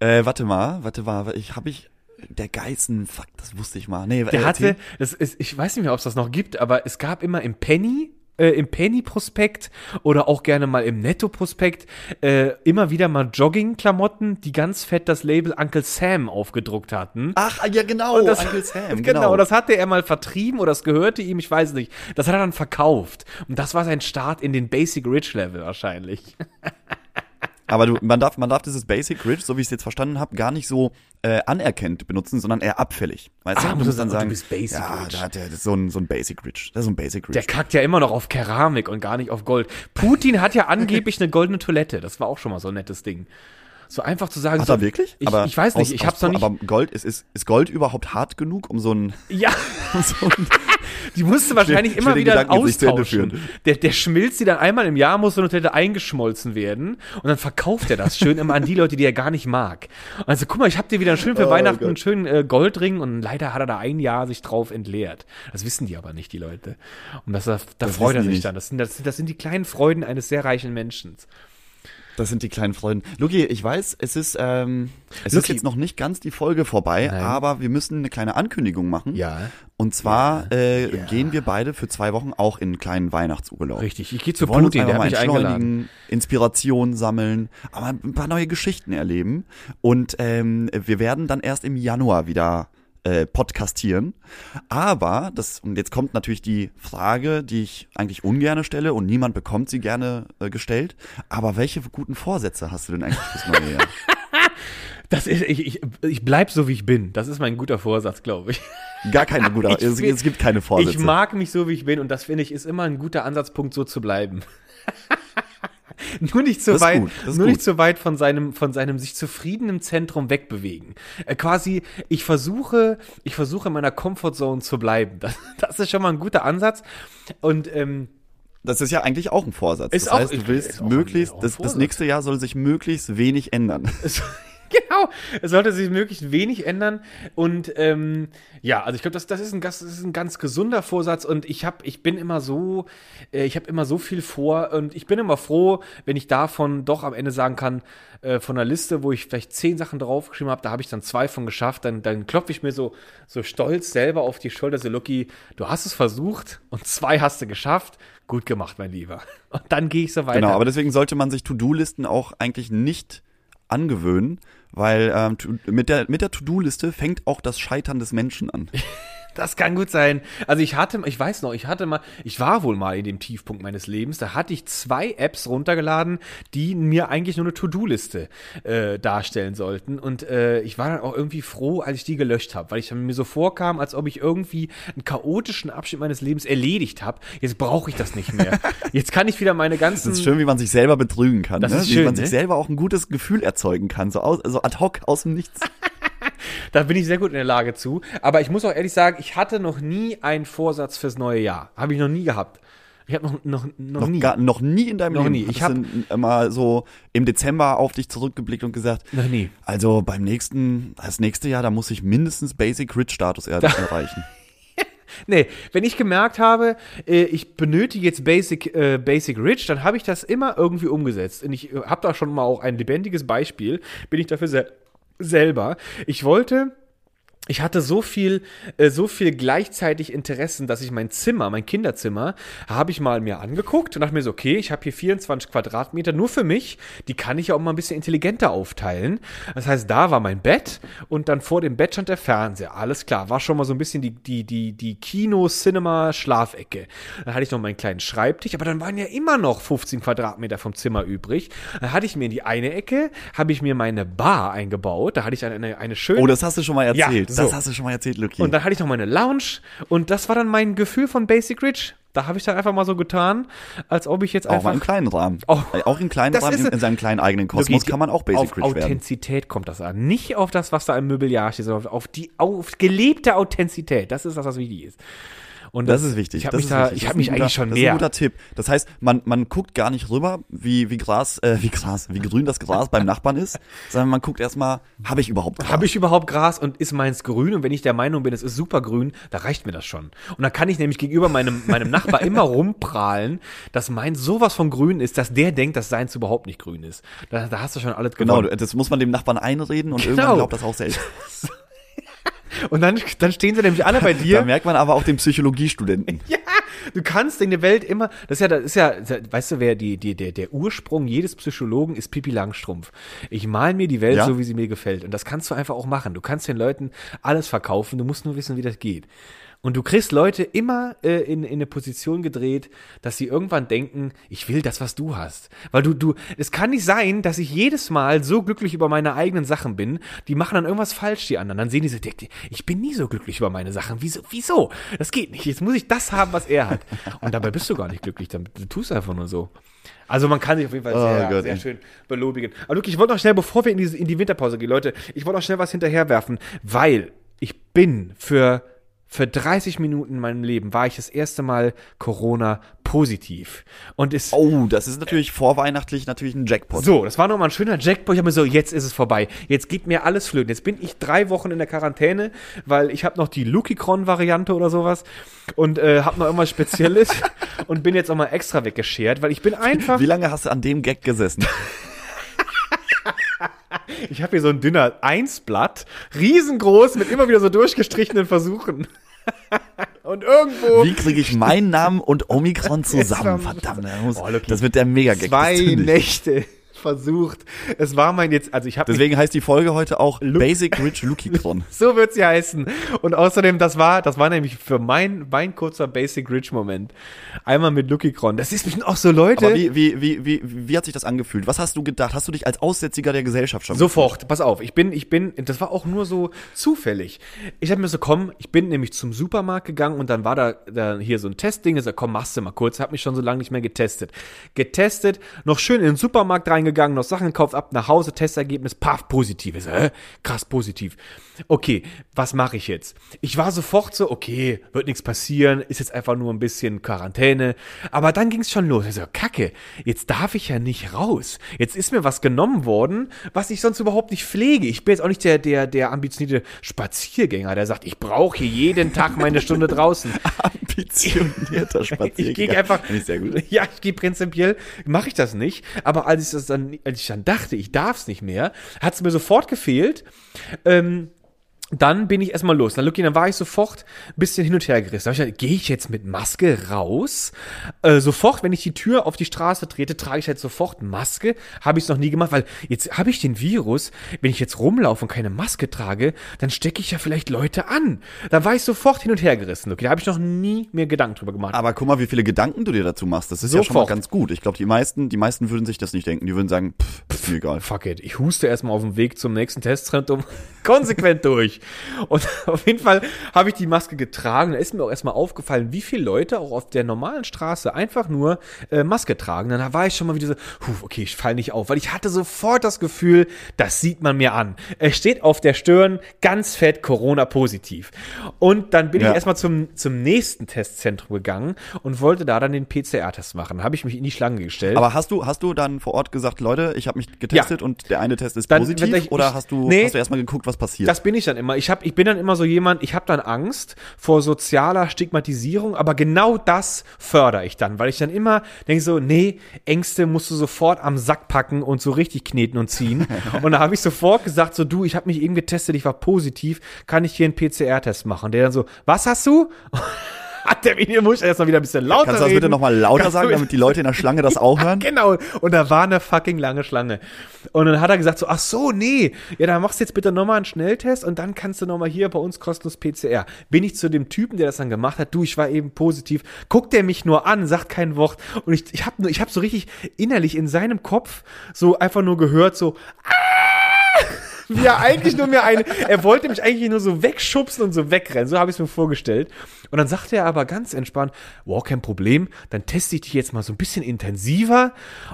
Äh, warte mal, warte mal, ich habe ich der Geißen, fuck, das wusste ich mal. Nee, Der hatte, das ist, ich weiß nicht mehr, ob es das noch gibt, aber es gab immer im Penny, äh, im Penny-Prospekt oder auch gerne mal im Netto-Prospekt äh, immer wieder mal Jogging-Klamotten, die ganz fett das Label Uncle Sam aufgedruckt hatten. Ach, ja genau, das, Uncle Sam, genau. das hatte er mal vertrieben oder das gehörte ihm, ich weiß nicht. Das hat er dann verkauft. Und das war sein Start in den Basic Rich Level wahrscheinlich. Aber du, man darf, man darf dieses Basic Rich, so wie ich es jetzt verstanden habe, gar nicht so äh, anerkennt benutzen, sondern eher abfällig. Weißt Ah, du, muss musst er sagen, du bist Basic ja, Rich. da hat das ist so ein, so ein Basic Rich. Das ist so ein Basic Rich. Der kackt ja immer noch auf Keramik und gar nicht auf Gold. Putin hat ja angeblich eine goldene Toilette. Das war auch schon mal so ein nettes Ding. So einfach zu sagen. Hat so, er wirklich? Ich, ich weiß nicht, aus- ich aus- hab's noch nicht. Aber Gold, ist, ist, ist Gold überhaupt hart genug, um so ein, ja, so ein die musste wahrscheinlich immer wieder Gedanken austauschen. Der, der schmilzt die dann einmal im Jahr, muss so eine Toilette eingeschmolzen werden und dann verkauft er das schön immer an die Leute, die er gar nicht mag. Also guck mal, ich hab dir wieder schön für Oh Weihnachten Gott. einen schönen äh, Goldring und leider hat er da ein Jahr sich drauf entleert. Das wissen die aber nicht, die Leute. Und das, da Das freut er sich nicht. dann. Das sind, das, das sind die kleinen Freuden eines sehr reichen Menschen. Das sind die kleinen Freunde. Luki, ich weiß, es ist, ähm, es ist Luki. jetzt noch nicht ganz die Folge vorbei, Nein. aber wir müssen eine kleine Ankündigung machen. Ja. Und zwar äh, Ja. gehen wir beide für zwei Wochen auch in einen kleinen Weihnachtsurlaub. Richtig, ich gehe zu Putin, der hat mich eingeladen. Inspiration sammeln, aber ein paar neue Geschichten erleben. Und ähm, wir werden dann erst im Januar wieder äh, podcastieren. Aber, das, und jetzt kommt natürlich die Frage, die ich eigentlich ungerne stelle und niemand bekommt sie gerne äh, gestellt. Aber welche guten Vorsätze hast du denn eigentlich fürs neue Jahr? Das ist, ich, ich, ich bleib so, wie ich bin. Das ist mein guter Vorsatz, glaube ich. Gar keine gute, Ich es, es gibt keine Vorsätze. Ich mag mich so, wie ich bin und das finde ich ist immer ein guter Ansatzpunkt, so zu bleiben. nur nicht so ist weit, nur gut. nicht so weit von seinem, von seinem sich zufriedenen Zentrum wegbewegen. Äh, quasi, ich versuche, ich versuche in meiner Comfortzone zu bleiben. Das, das ist schon mal ein guter Ansatz. Und ähm, Das ist ja eigentlich auch ein Vorsatz. Ist das auch- heißt, du willst möglichst, das, das nächste Jahr soll sich möglichst wenig ändern. genau, genau. Es sollte sich möglichst wenig ändern. Und ähm, ja, also ich glaube, das, das, ist ein, das ist ein ganz gesunder Vorsatz. Und ich habe, ich bin immer so, äh, ich habe immer so viel vor. Und ich bin immer froh, wenn ich davon doch am Ende sagen kann, äh, von einer Liste, wo ich vielleicht zehn Sachen draufgeschrieben habe, da habe ich dann zwei von geschafft. Dann, dann klopfe ich mir so, so stolz selber auf die Schulter, so Lucky, du hast es versucht und zwei hast du geschafft. Gut gemacht, mein Lieber. Und dann gehe ich so weiter. Genau, aber deswegen sollte man sich To-Do-Listen auch eigentlich nicht angewöhnen, weil ähm, mit der, mit der To-Do-Liste fängt auch das Scheitern des Menschen an. Das kann gut sein. Also ich hatte, ich weiß noch, ich hatte mal, ich war wohl mal in dem Tiefpunkt meines Lebens. Da hatte ich zwei Apps runtergeladen, die mir eigentlich nur eine To-Do-Liste äh, darstellen sollten. Und äh, ich war dann auch irgendwie froh, als ich die gelöscht habe, weil ich mir so vorkam, als ob ich irgendwie einen chaotischen Abschnitt meines Lebens erledigt habe. Jetzt brauche ich das nicht mehr. Jetzt kann ich wieder meine ganzen. Das ist schön, wie man sich selber betrügen kann. Das ne? ist wie schön, man sich ne? selber auch ein gutes Gefühl erzeugen kann, so, aus, so ad hoc aus dem Nichts. Da bin ich sehr gut in der Lage zu. Aber ich muss auch ehrlich sagen, ich hatte noch nie einen Vorsatz fürs neue Jahr. Habe ich noch nie gehabt. Ich habe noch, noch, noch, Noch, nie. gar, noch nie in deinem Noch Leben. nie. Ich du immer so im Dezember auf dich zurückgeblickt und gesagt, Noch nie. also beim nächsten, das nächste Jahr, da muss ich mindestens Basic Rich Status er erreichen. Nee, wenn ich gemerkt habe, äh, ich benötige jetzt Basic, äh, Basic Rich, dann habe ich das immer irgendwie umgesetzt. Und ich äh, habe da schon mal auch ein lebendiges Beispiel, bin ich dafür se selber. Ich wollte ich hatte so viel, äh, so viel gleichzeitig Interessen, dass ich mein Zimmer, mein Kinderzimmer, habe ich mal mir angeguckt und dachte mir so, okay, ich habe hier 24 Quadratmeter nur für mich, die kann ich ja auch mal ein bisschen intelligenter aufteilen. Das heißt, da war mein Bett und dann vor dem Bett stand der Fernseher. Alles klar, war schon mal so ein bisschen die, die, die, die Kino-Cinema-Schlafecke. Dann hatte ich noch meinen kleinen Schreibtisch, aber dann waren ja immer noch 15 Quadratmeter vom Zimmer übrig. Dann hatte ich mir in die eine Ecke, habe ich mir meine Bar eingebaut. Da hatte ich eine, eine, schöne Oh, das hast du schon mal erzählt. Ja, so. Das hast du schon mal erzählt, Lucky. und dann hatte ich noch meine Lounge und das war dann mein Gefühl von Basic Rich. Da habe ich dann einfach mal so getan, als ob ich jetzt auch einfach. im kleinen Rahmen. Auch- Äh, auch im kleinen Rahmen, in, in seinem kleinen eigenen Kosmos kann man auch Basic auf Rich werden. Authentizität kommt das an. Nicht auf das, was da im Möbeljahr steht, sondern auf die auf gelebte Authentizität. Das ist das, was wichtig ist. Und Das ist wichtig. Ich habe das mich ist da, ich Das ist mich ein guter- eigentlich schon Das ist ein guter Tipp. Das heißt, man, man guckt gar nicht rüber, wie, wie Gras, äh, wie Gras, wie grün das Gras beim Nachbarn ist, sondern man guckt erstmal, habe ich überhaupt Gras? Habe ich überhaupt Gras und ist meins grün? Und wenn ich der Meinung bin, es ist super grün, da reicht mir das schon. Und dann kann ich nämlich gegenüber meinem, meinem Nachbar immer rumprahlen, dass meins sowas von grün ist, dass der denkt, dass seins überhaupt nicht grün ist. Da, da hast du schon alles Genau, gewonnen. das muss man dem Nachbarn einreden und Genau. irgendwann glaubt das auch selbst. Und dann, dann stehen sie nämlich alle bei Da dir. merkt man aber auch den Psychologiestudenten. Ja, du kannst in der Welt immer, das ist ja, das ist ja, weißt du, wer die, die, der, der Ursprung jedes Psychologen ist Pipi Langstrumpf. Ich mal mir die Welt Ja. so, wie sie mir gefällt. Und das kannst du einfach auch machen. Du kannst den Leuten alles verkaufen, du musst nur wissen, wie das geht. Und du kriegst Leute immer äh, in, in eine Position gedreht, dass sie irgendwann denken, ich will das, was du hast. Weil du, du, es kann nicht sein, dass ich jedes Mal so glücklich über meine eigenen Sachen bin. Die machen dann irgendwas falsch, die anderen. Dann sehen die so, "Der- der- ich bin nie so glücklich über meine Sachen. Wieso? Wieso? Das geht nicht. Jetzt muss ich das haben, was er hat. Und dabei bist du gar nicht glücklich. Dann, du tust einfach nur so. Also man kann sich auf jeden Fall Oh sehr, Gott, sehr schön belobigen. Aber Luke, ich wollte noch schnell, bevor wir in, diese, in die Winterpause gehen, Leute, ich wollte noch schnell was hinterherwerfen, weil ich bin für, für 30 Minuten in meinem Leben war ich das erste Mal Corona positiv. Und es, Oh, das ist natürlich vorweihnachtlich natürlich ein Jackpot. so, das war nochmal ein schöner Jackpot. Ich habe mir so, jetzt ist es vorbei. Jetzt geht mir alles flöten. Jetzt bin ich drei Wochen in der Quarantäne, weil ich habe noch die Lukikron-Variante oder sowas und äh, habe noch irgendwas Spezielles und bin jetzt auch mal extra weggeschert, weil ich bin einfach... Wie lange hast du an dem Gag gesessen? Ich habe hier so ein dünner Einsblatt, riesengroß, mit immer wieder so durchgestrichenen Versuchen. Und irgendwo Wie kriege ich meinen Namen und Omikron zusammen? Verdammt, das, muss, Oh, das wird der Mega-Gag. zwei das. Nächte versucht. Es war mein jetzt, also ich habe Deswegen heißt die Folge heute auch Basic Rich Lukikron. So wird sie heißen. Und außerdem, das war, das war nämlich für mein, mein kurzer Basic Rich Moment. Einmal mit Lukikron. Das ist auch so Leute. Aber wie, wie, wie, wie, wie hat sich das angefühlt? Was hast du gedacht? Hast du dich als Aussätziger der Gesellschaft schon Sofort, pass auf, ich bin, ich bin, das war auch nur so zufällig. Ich habe mir so, komm, ich bin nämlich zum Supermarkt gegangen und dann war da, da hier so ein Testding, ich sag, komm, machst du mal kurz, hab mich schon so lange nicht mehr getestet. Getestet, noch schön in den Supermarkt reingekommen, gegangen, noch Sachen gekauft, ab nach Hause, Testergebnis, paff, positiv. Ich so, hä? Krass positiv. Okay, was mache ich jetzt? Ich war sofort so, okay, wird nichts passieren, ist jetzt einfach nur ein bisschen Quarantäne. Aber dann ging es schon los. Ich so, kacke, jetzt darf ich ja nicht raus. Jetzt ist mir was genommen worden, was ich sonst überhaupt nicht pflege. Ich bin jetzt auch nicht der, der, der ambitionierte Spaziergänger, der sagt, ich brauche hier jeden Tag meine Stunde draußen. Ambitionierter Spaziergänger. Ich gehe einfach. Finde ich sehr gut. Ja, ich gehe prinzipiell, mache ich das nicht. Aber als ich das dann, als ich dann dachte, ich darf es nicht mehr, hat es mir sofort gefehlt. Ähm, dann bin ich erstmal los. Dann, Lucky, dann war ich sofort ein bisschen hin und her gerissen. Da ich gedacht, gehe ich jetzt mit Maske raus? Äh, sofort, wenn ich die Tür auf die Straße trete, trage ich halt sofort Maske. Habe ich es noch nie gemacht, weil jetzt habe ich den Virus. Wenn ich jetzt rumlaufe und keine Maske trage, dann stecke ich ja vielleicht Leute an. Da war ich sofort hin und her gerissen, Lucky. Da habe ich noch nie mir Gedanken drüber gemacht. Aber guck mal, wie viele Gedanken du dir dazu machst. Das ist ja schon mal Sofort. ganz gut. Ich glaube, die meisten, die meisten würden sich das nicht denken. Die würden sagen, pff, pff mir egal. Fuck it. Ich huste erstmal auf dem Weg zum nächsten Testzentrum konsequent durch. Und auf jeden Fall habe ich die Maske getragen. Da ist mir auch erstmal aufgefallen, wie viele Leute auch auf der normalen Straße einfach nur äh, Maske tragen. Dann war ich schon mal wieder so, huh, okay, ich falle nicht auf, weil ich hatte sofort das Gefühl, das sieht man mir an. Es steht auf der Stirn ganz fett Corona-positiv. Und dann bin Ja. ich erstmal zum, zum nächsten Testzentrum gegangen und wollte da dann den PCR-Test machen. Habe ich mich in die Schlange gestellt. Aber hast du, hast du dann vor Ort gesagt, Leute, ich habe mich getestet und der eine Test ist Dann- positiv? ich- oder hast du, nee. hast du erstmal geguckt, was passiert? Das bin ich dann immer. Ich, hab, ich bin dann immer so jemand, ich habe dann Angst vor sozialer Stigmatisierung, aber genau das fördere ich dann, weil ich dann immer denke so, nee, Ängste musst du sofort am Sack packen und so richtig kneten und ziehen. und da habe ich sofort gesagt, so du, ich habe mich eben getestet, ich war positiv, kann ich hier einen PCR-Test machen? Der dann so, was hast du? Hat der Video muss ich erstmal wieder ein bisschen lauter Kannst du das reden. bitte nochmal lauter Kannst sagen, damit die Leute in der Schlange das auch hören? Genau. Und da war eine fucking lange Schlange. Und dann hat er gesagt so, ach so, nee, ja, dann machst du jetzt bitte nochmal einen Schnelltest und dann kannst du nochmal hier bei uns kostenlos PCR. Bin ich zu dem Typen, der das dann gemacht hat, du, ich war eben positiv, guckt er mich nur an, sagt kein Wort und ich, ich habe ich hab so richtig innerlich in seinem Kopf so einfach nur gehört so, wie er eigentlich nur mir eine, er wollte mich eigentlich nur so wegschubsen und so wegrennen, so habe ich es mir vorgestellt. Und dann sagte er aber ganz entspannt, wow, kein Problem, dann teste ich dich jetzt mal so ein bisschen intensiver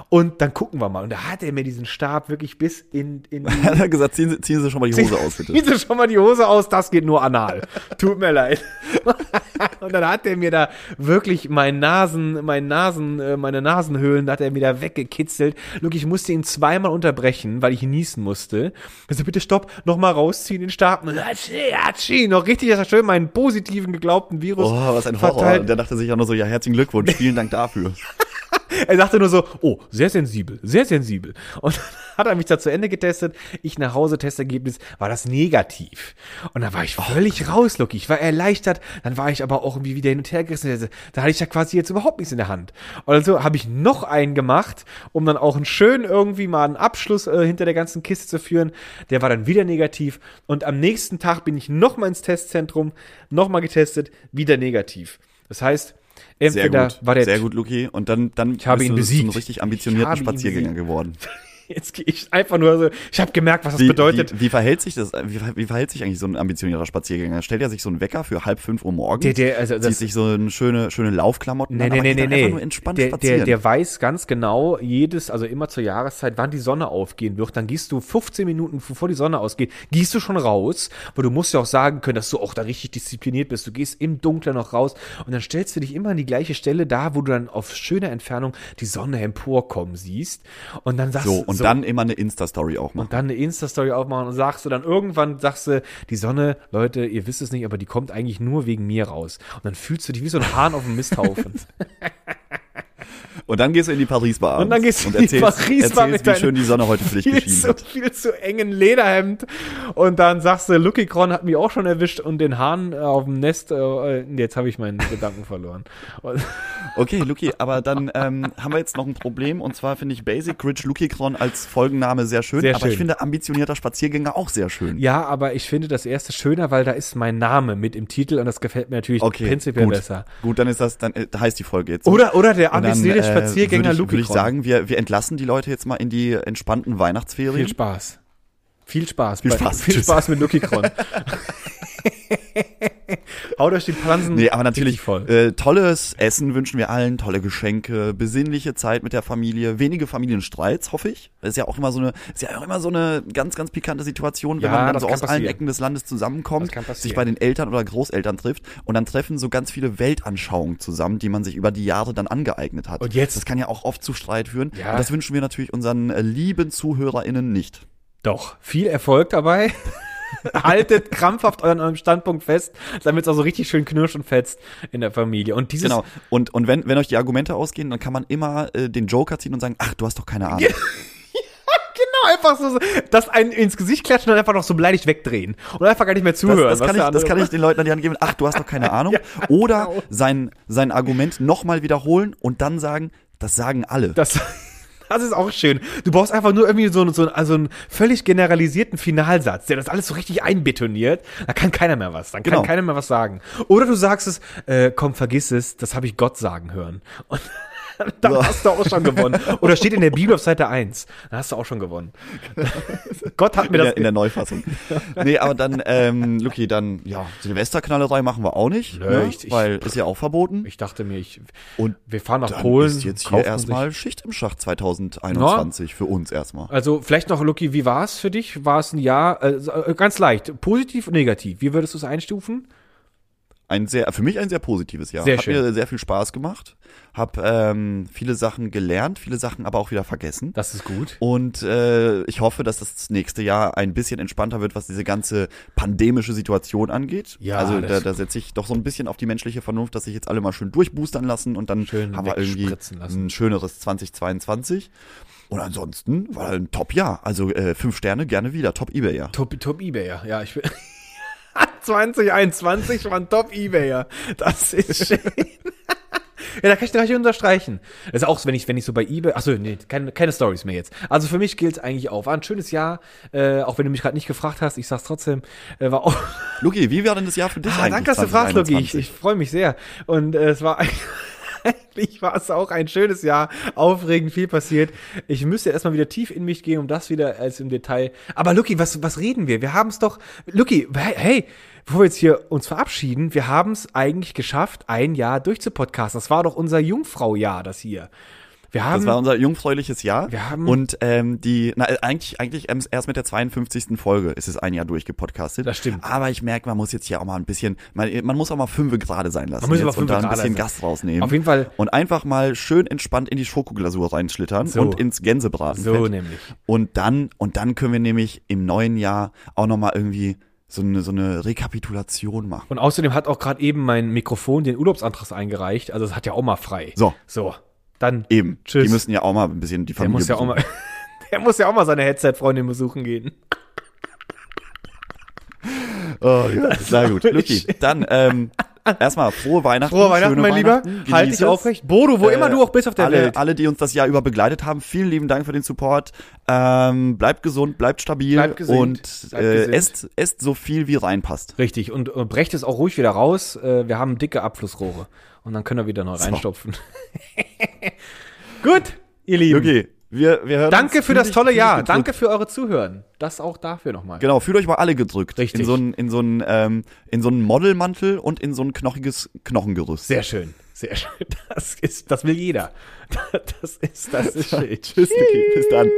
und dann gucken wir mal. Und da hat er mir diesen Stab wirklich bis in, in Er hat gesagt, ziehen Sie, ziehen Sie schon mal die Hose aus, bitte. Ziehen Sie schon mal die Hose aus, das geht nur anal. Tut mir leid. Und dann hat er mir da wirklich mein Nasen, mein Nasen, äh, meine Nasenhöhlen, da hat er mir da weggekitzelt. Look, ich musste ihn zweimal unterbrechen, weil ich niesen musste. Also bitte stopp, nochmal rausziehen den Stab. Hatschi, hatschi. Noch richtig, dass er schön meinen positiven geglaubten Virus Oh, was ein Horror. verteilt. Und der dachte sich auch nur so, ja, herzlichen Glückwunsch, vielen Dank dafür. Er sagte nur so, oh, sehr sensibel, sehr sensibel. Und dann hat er mich da zu Ende getestet. Ich nach Hause, Testergebnis, war das negativ. Und dann war ich völlig raus, Lucky. Ich war erleichtert. Dann war ich aber auch irgendwie wieder hin und her gerissen. Da hatte ich ja quasi jetzt überhaupt nichts in der Hand. Und also habe ich noch einen gemacht, um dann auch einen schönen irgendwie mal einen Abschluss äh, hinter der ganzen Kiste zu führen. Der war dann wieder negativ. Und am nächsten Tag bin ich noch mal ins Testzentrum, noch mal getestet, wieder negativ. Das heißt, Sehr entweder gut, war der sehr gut, Luki. Und dann, dann habe bist ihn du besiegt. zum richtig Ich ambitionierten habe Spaziergänger geworden. Jetzt gehe ich einfach nur so, ich habe gemerkt, was das Wie, bedeutet. Wie, wie verhält sich das? Wie, wie verhält sich eigentlich so ein ambitionierter Spaziergänger? Stellt er sich so einen Wecker für halb fünf Uhr morgens? Der- der- also zieht sich so eine schöne, schöne Laufklamotten Nee, an, nee, nee, nee, nee. nur entspannt Der, spazieren. der, der weiß ganz genau, jedes, also immer zur Jahreszeit, wann die Sonne aufgehen wird. Dann gehst du 15 Minuten, bevor die Sonne ausgeht, gehst du schon raus, weil du musst ja auch sagen können, dass du auch da richtig diszipliniert bist. Du gehst im Dunkeln noch raus und dann stellst du dich immer an die gleiche Stelle da, wo du dann auf schöner Entfernung die Sonne emporkommen siehst. Und dann sagst so, und dann immer eine Insta-Story auch machen. und dann eine Insta-Story aufmachen und sagst du dann irgendwann, sagst du, die Sonne, Leute, ihr wisst es nicht, aber die kommt eigentlich nur wegen mir raus. Und dann fühlst du dich wie so ein Hahn auf dem Misthaufen. Und dann gehst du in die Paris-Bar Und dann gehst du in die Paris-Bar mit wie schön die Sonne heute für dich viel geschienen zu, hat. viel zu engen Lederhemd. Und dann sagst du, Lucky Cron hat mich auch schon erwischt und den Hahn äh, auf dem Nest, äh, jetzt habe ich meinen Gedanken verloren. Okay, Luki, aber dann ähm, haben wir jetzt noch ein Problem und zwar finde ich Basic Rich Lukikron als Folgenname sehr schön, Sehr aber ich schön. finde ambitionierter Spaziergänger auch sehr schön. ja, aber ich finde das erste schöner, weil da ist mein Name mit im Titel und das gefällt mir natürlich Okay, prinzipiell gut. besser. Gut, dann ist das, dann äh, heißt die Folge jetzt. Oder, oder der Und ambitionierte äh, Spaziergänger würde ich, würde ich sagen, wir, wir entlassen die Leute jetzt mal in die entspannten Weihnachtsferien. Viel Spaß. Viel Spaß. Viel bei- Spaß. Viel Tschüss. Spaß mit Lucky Cron. Haut euch die Pansen Nee, aber natürlich voll. Äh, tolles Essen wünschen wir allen, tolle Geschenke, besinnliche Zeit mit der Familie, wenige Familienstreits, hoffe ich. Das ist ja auch immer so eine, ist ja auch immer so eine ganz, ganz pikante Situation, wenn Ja, man dann so aus allen passieren. Ecken des Landes zusammenkommt, sich bei den Eltern oder Großeltern trifft und dann treffen so ganz viele Weltanschauungen zusammen, die man sich über die Jahre dann angeeignet hat. Und jetzt- Das kann ja auch oft zu Streit führen. Ja. Und das wünschen wir natürlich unseren lieben ZuhörerInnen nicht. Doch, viel Erfolg dabei. Haltet krampfhaft euren eurem Standpunkt fest, damit es auch so richtig schön knirscht und fetzt in der Familie. Und dieses Genau. Und, und wenn, wenn euch die Argumente ausgehen, dann kann man immer äh, den Joker ziehen und sagen, ach, du hast doch keine Ahnung. Genau, einfach so, so das einen ins Gesicht klatschen und einfach noch so beleidigt wegdrehen. Und einfach gar nicht mehr zuhören. Das, das, kann ich, das kann ich den Leuten an die Hand geben. Ach, du hast doch keine Ahnung. Oder sein, sein Argument nochmal wiederholen und dann sagen, das sagen alle. Das, das ist auch schön. Du brauchst einfach nur irgendwie so, so also einen völlig generalisierten Finalsatz, der das alles so richtig einbetoniert. Da kann keiner mehr was. Dann kann Genau. keiner mehr was sagen. Oder du sagst es, äh, komm, vergiss es, das habe ich Gott sagen hören. Und dann So. hast du auch schon gewonnen. Oder steht in der Bibel auf Seite 1. Dann hast du auch schon gewonnen. Gott hat mir in, das. der, in der Neufassung. nee, aber dann, ähm, Luki, dann, ja, Silvesterknallerei machen wir auch nicht, Nö, ne? ich- ich- weil ist ja auch verboten. ich dachte mir, ich, Und wir fahren nach dann Polen. ist jetzt hier erstmal Schicht im Schacht 2021 für uns erstmal. Also vielleicht noch, Lucky, wie war es für dich? War es ein Jahr, äh, äh, ganz leicht, positiv und negativ? Wie würdest du es einstufen? Ein sehr, für mich ein sehr positives Jahr. Sehr Hat schön. mir sehr viel Spaß gemacht. Hab ähm, viele Sachen gelernt, viele Sachen aber auch wieder vergessen. Das ist gut. Und äh, ich hoffe, dass das nächste Jahr ein bisschen entspannter wird, was diese ganze pandemische Situation angeht. Ja, also da, da setze ich doch so ein bisschen auf die menschliche Vernunft, dass sich jetzt alle mal schön durchboostern lassen und dann Schön haben wir irgendwie ein schöneres 2022. Und ansonsten war ein Top-Jahr. Also äh, fünf Sterne gerne wieder. Top-Ebayer. Top, Top ja, ich will. 2021 war ein Top Ebayer. Das ist schön. Ja, da kann ich gleich unterstreichen. Das ist auch so, wenn ich, wenn ich so bei eBay, achso, nee, keine, keine Stories mehr jetzt. Also für mich gilt eigentlich auch. War ein schönes Jahr, äh, auch wenn du mich gerade nicht gefragt hast, ich sag's trotzdem, äh, war auch, Luki, wie war denn das Jahr für dich Ah, eigentlich? danke, dass du fragst, Logi. Ich, 2021? ich freue mich sehr. Und äh, es war eigentlich, eigentlich war es auch ein schönes Jahr. Aufregend, viel passiert. Ich müsste erstmal wieder tief in mich gehen, um das wieder als im Detail. Aber Lucky, was, was reden wir? Wir haben es doch. Lucky, hey, hey, bevor wir jetzt hier uns verabschieden, wir haben es eigentlich geschafft, ein Jahr durchzupodcasten. Das war doch unser Jungfrau-Jahr, das hier. Wir haben. Das war unser jungfräuliches Jahr. Wir haben- und ähm, die, na, äh, eigentlich, eigentlich erst mit der 52. Folge ist es ein Jahr durchgepodcastet. Das stimmt. Aber ich merke, man muss jetzt hier auch mal ein bisschen, man, man muss auch mal fünfe gerade sein lassen. Man muss jetzt aber und da ein bisschen sein. Gast rausnehmen. Auf jeden Fall. Und einfach mal schön entspannt in die Schokoglasur reinschlittern So. und ins Gänsebraten. so nämlich. Und dann, und dann können wir nämlich im neuen Jahr auch nochmal irgendwie so eine, so eine Rekapitulation machen. Und außerdem hat auch gerade eben mein Mikrofon den Urlaubsantrag eingereicht. Also es hat ja auch mal frei. So. So. Dann Eben. Tschüss. Die müssen ja auch mal ein bisschen die Der Familie muss ja auch mal, der muss ja auch mal seine Headset-Freundin besuchen gehen. Oh, ja. Na gut, Luki. Dann ähm, erstmal frohe Weihnachten. Frohe Weihnachten, mein Lieber. Halt dich aufrecht. Bodo, wo Äh, immer du auch bist auf der alle, Welt. Alle, die uns das Jahr über begleitet haben, vielen lieben Dank für den Support. Ähm, bleibt gesund, bleibt stabil Bleibt gesund, und bleibt äh, esst, esst so viel wie reinpasst. Richtig. Und, und brecht es auch ruhig wieder raus. Äh, wir haben dicke Abflussrohre. Und dann können wir wieder neu reinstopfen. Gut, ihr Lieben. Luki, wir, wir hören Danke uns. für das tolle Jahr. gedrückt. Danke für eure Zuhören. Das auch dafür nochmal. Genau, fühlt euch mal alle gedrückt. Richtig. In so einen, in so einen, ähm, in so einen Modelmantel und in so ein knochiges Knochengerüst. Sehr schön. Sehr schön. Das ist, das will jeder. Das ist, das ist schön. Tschüss, Luki. Bis dann.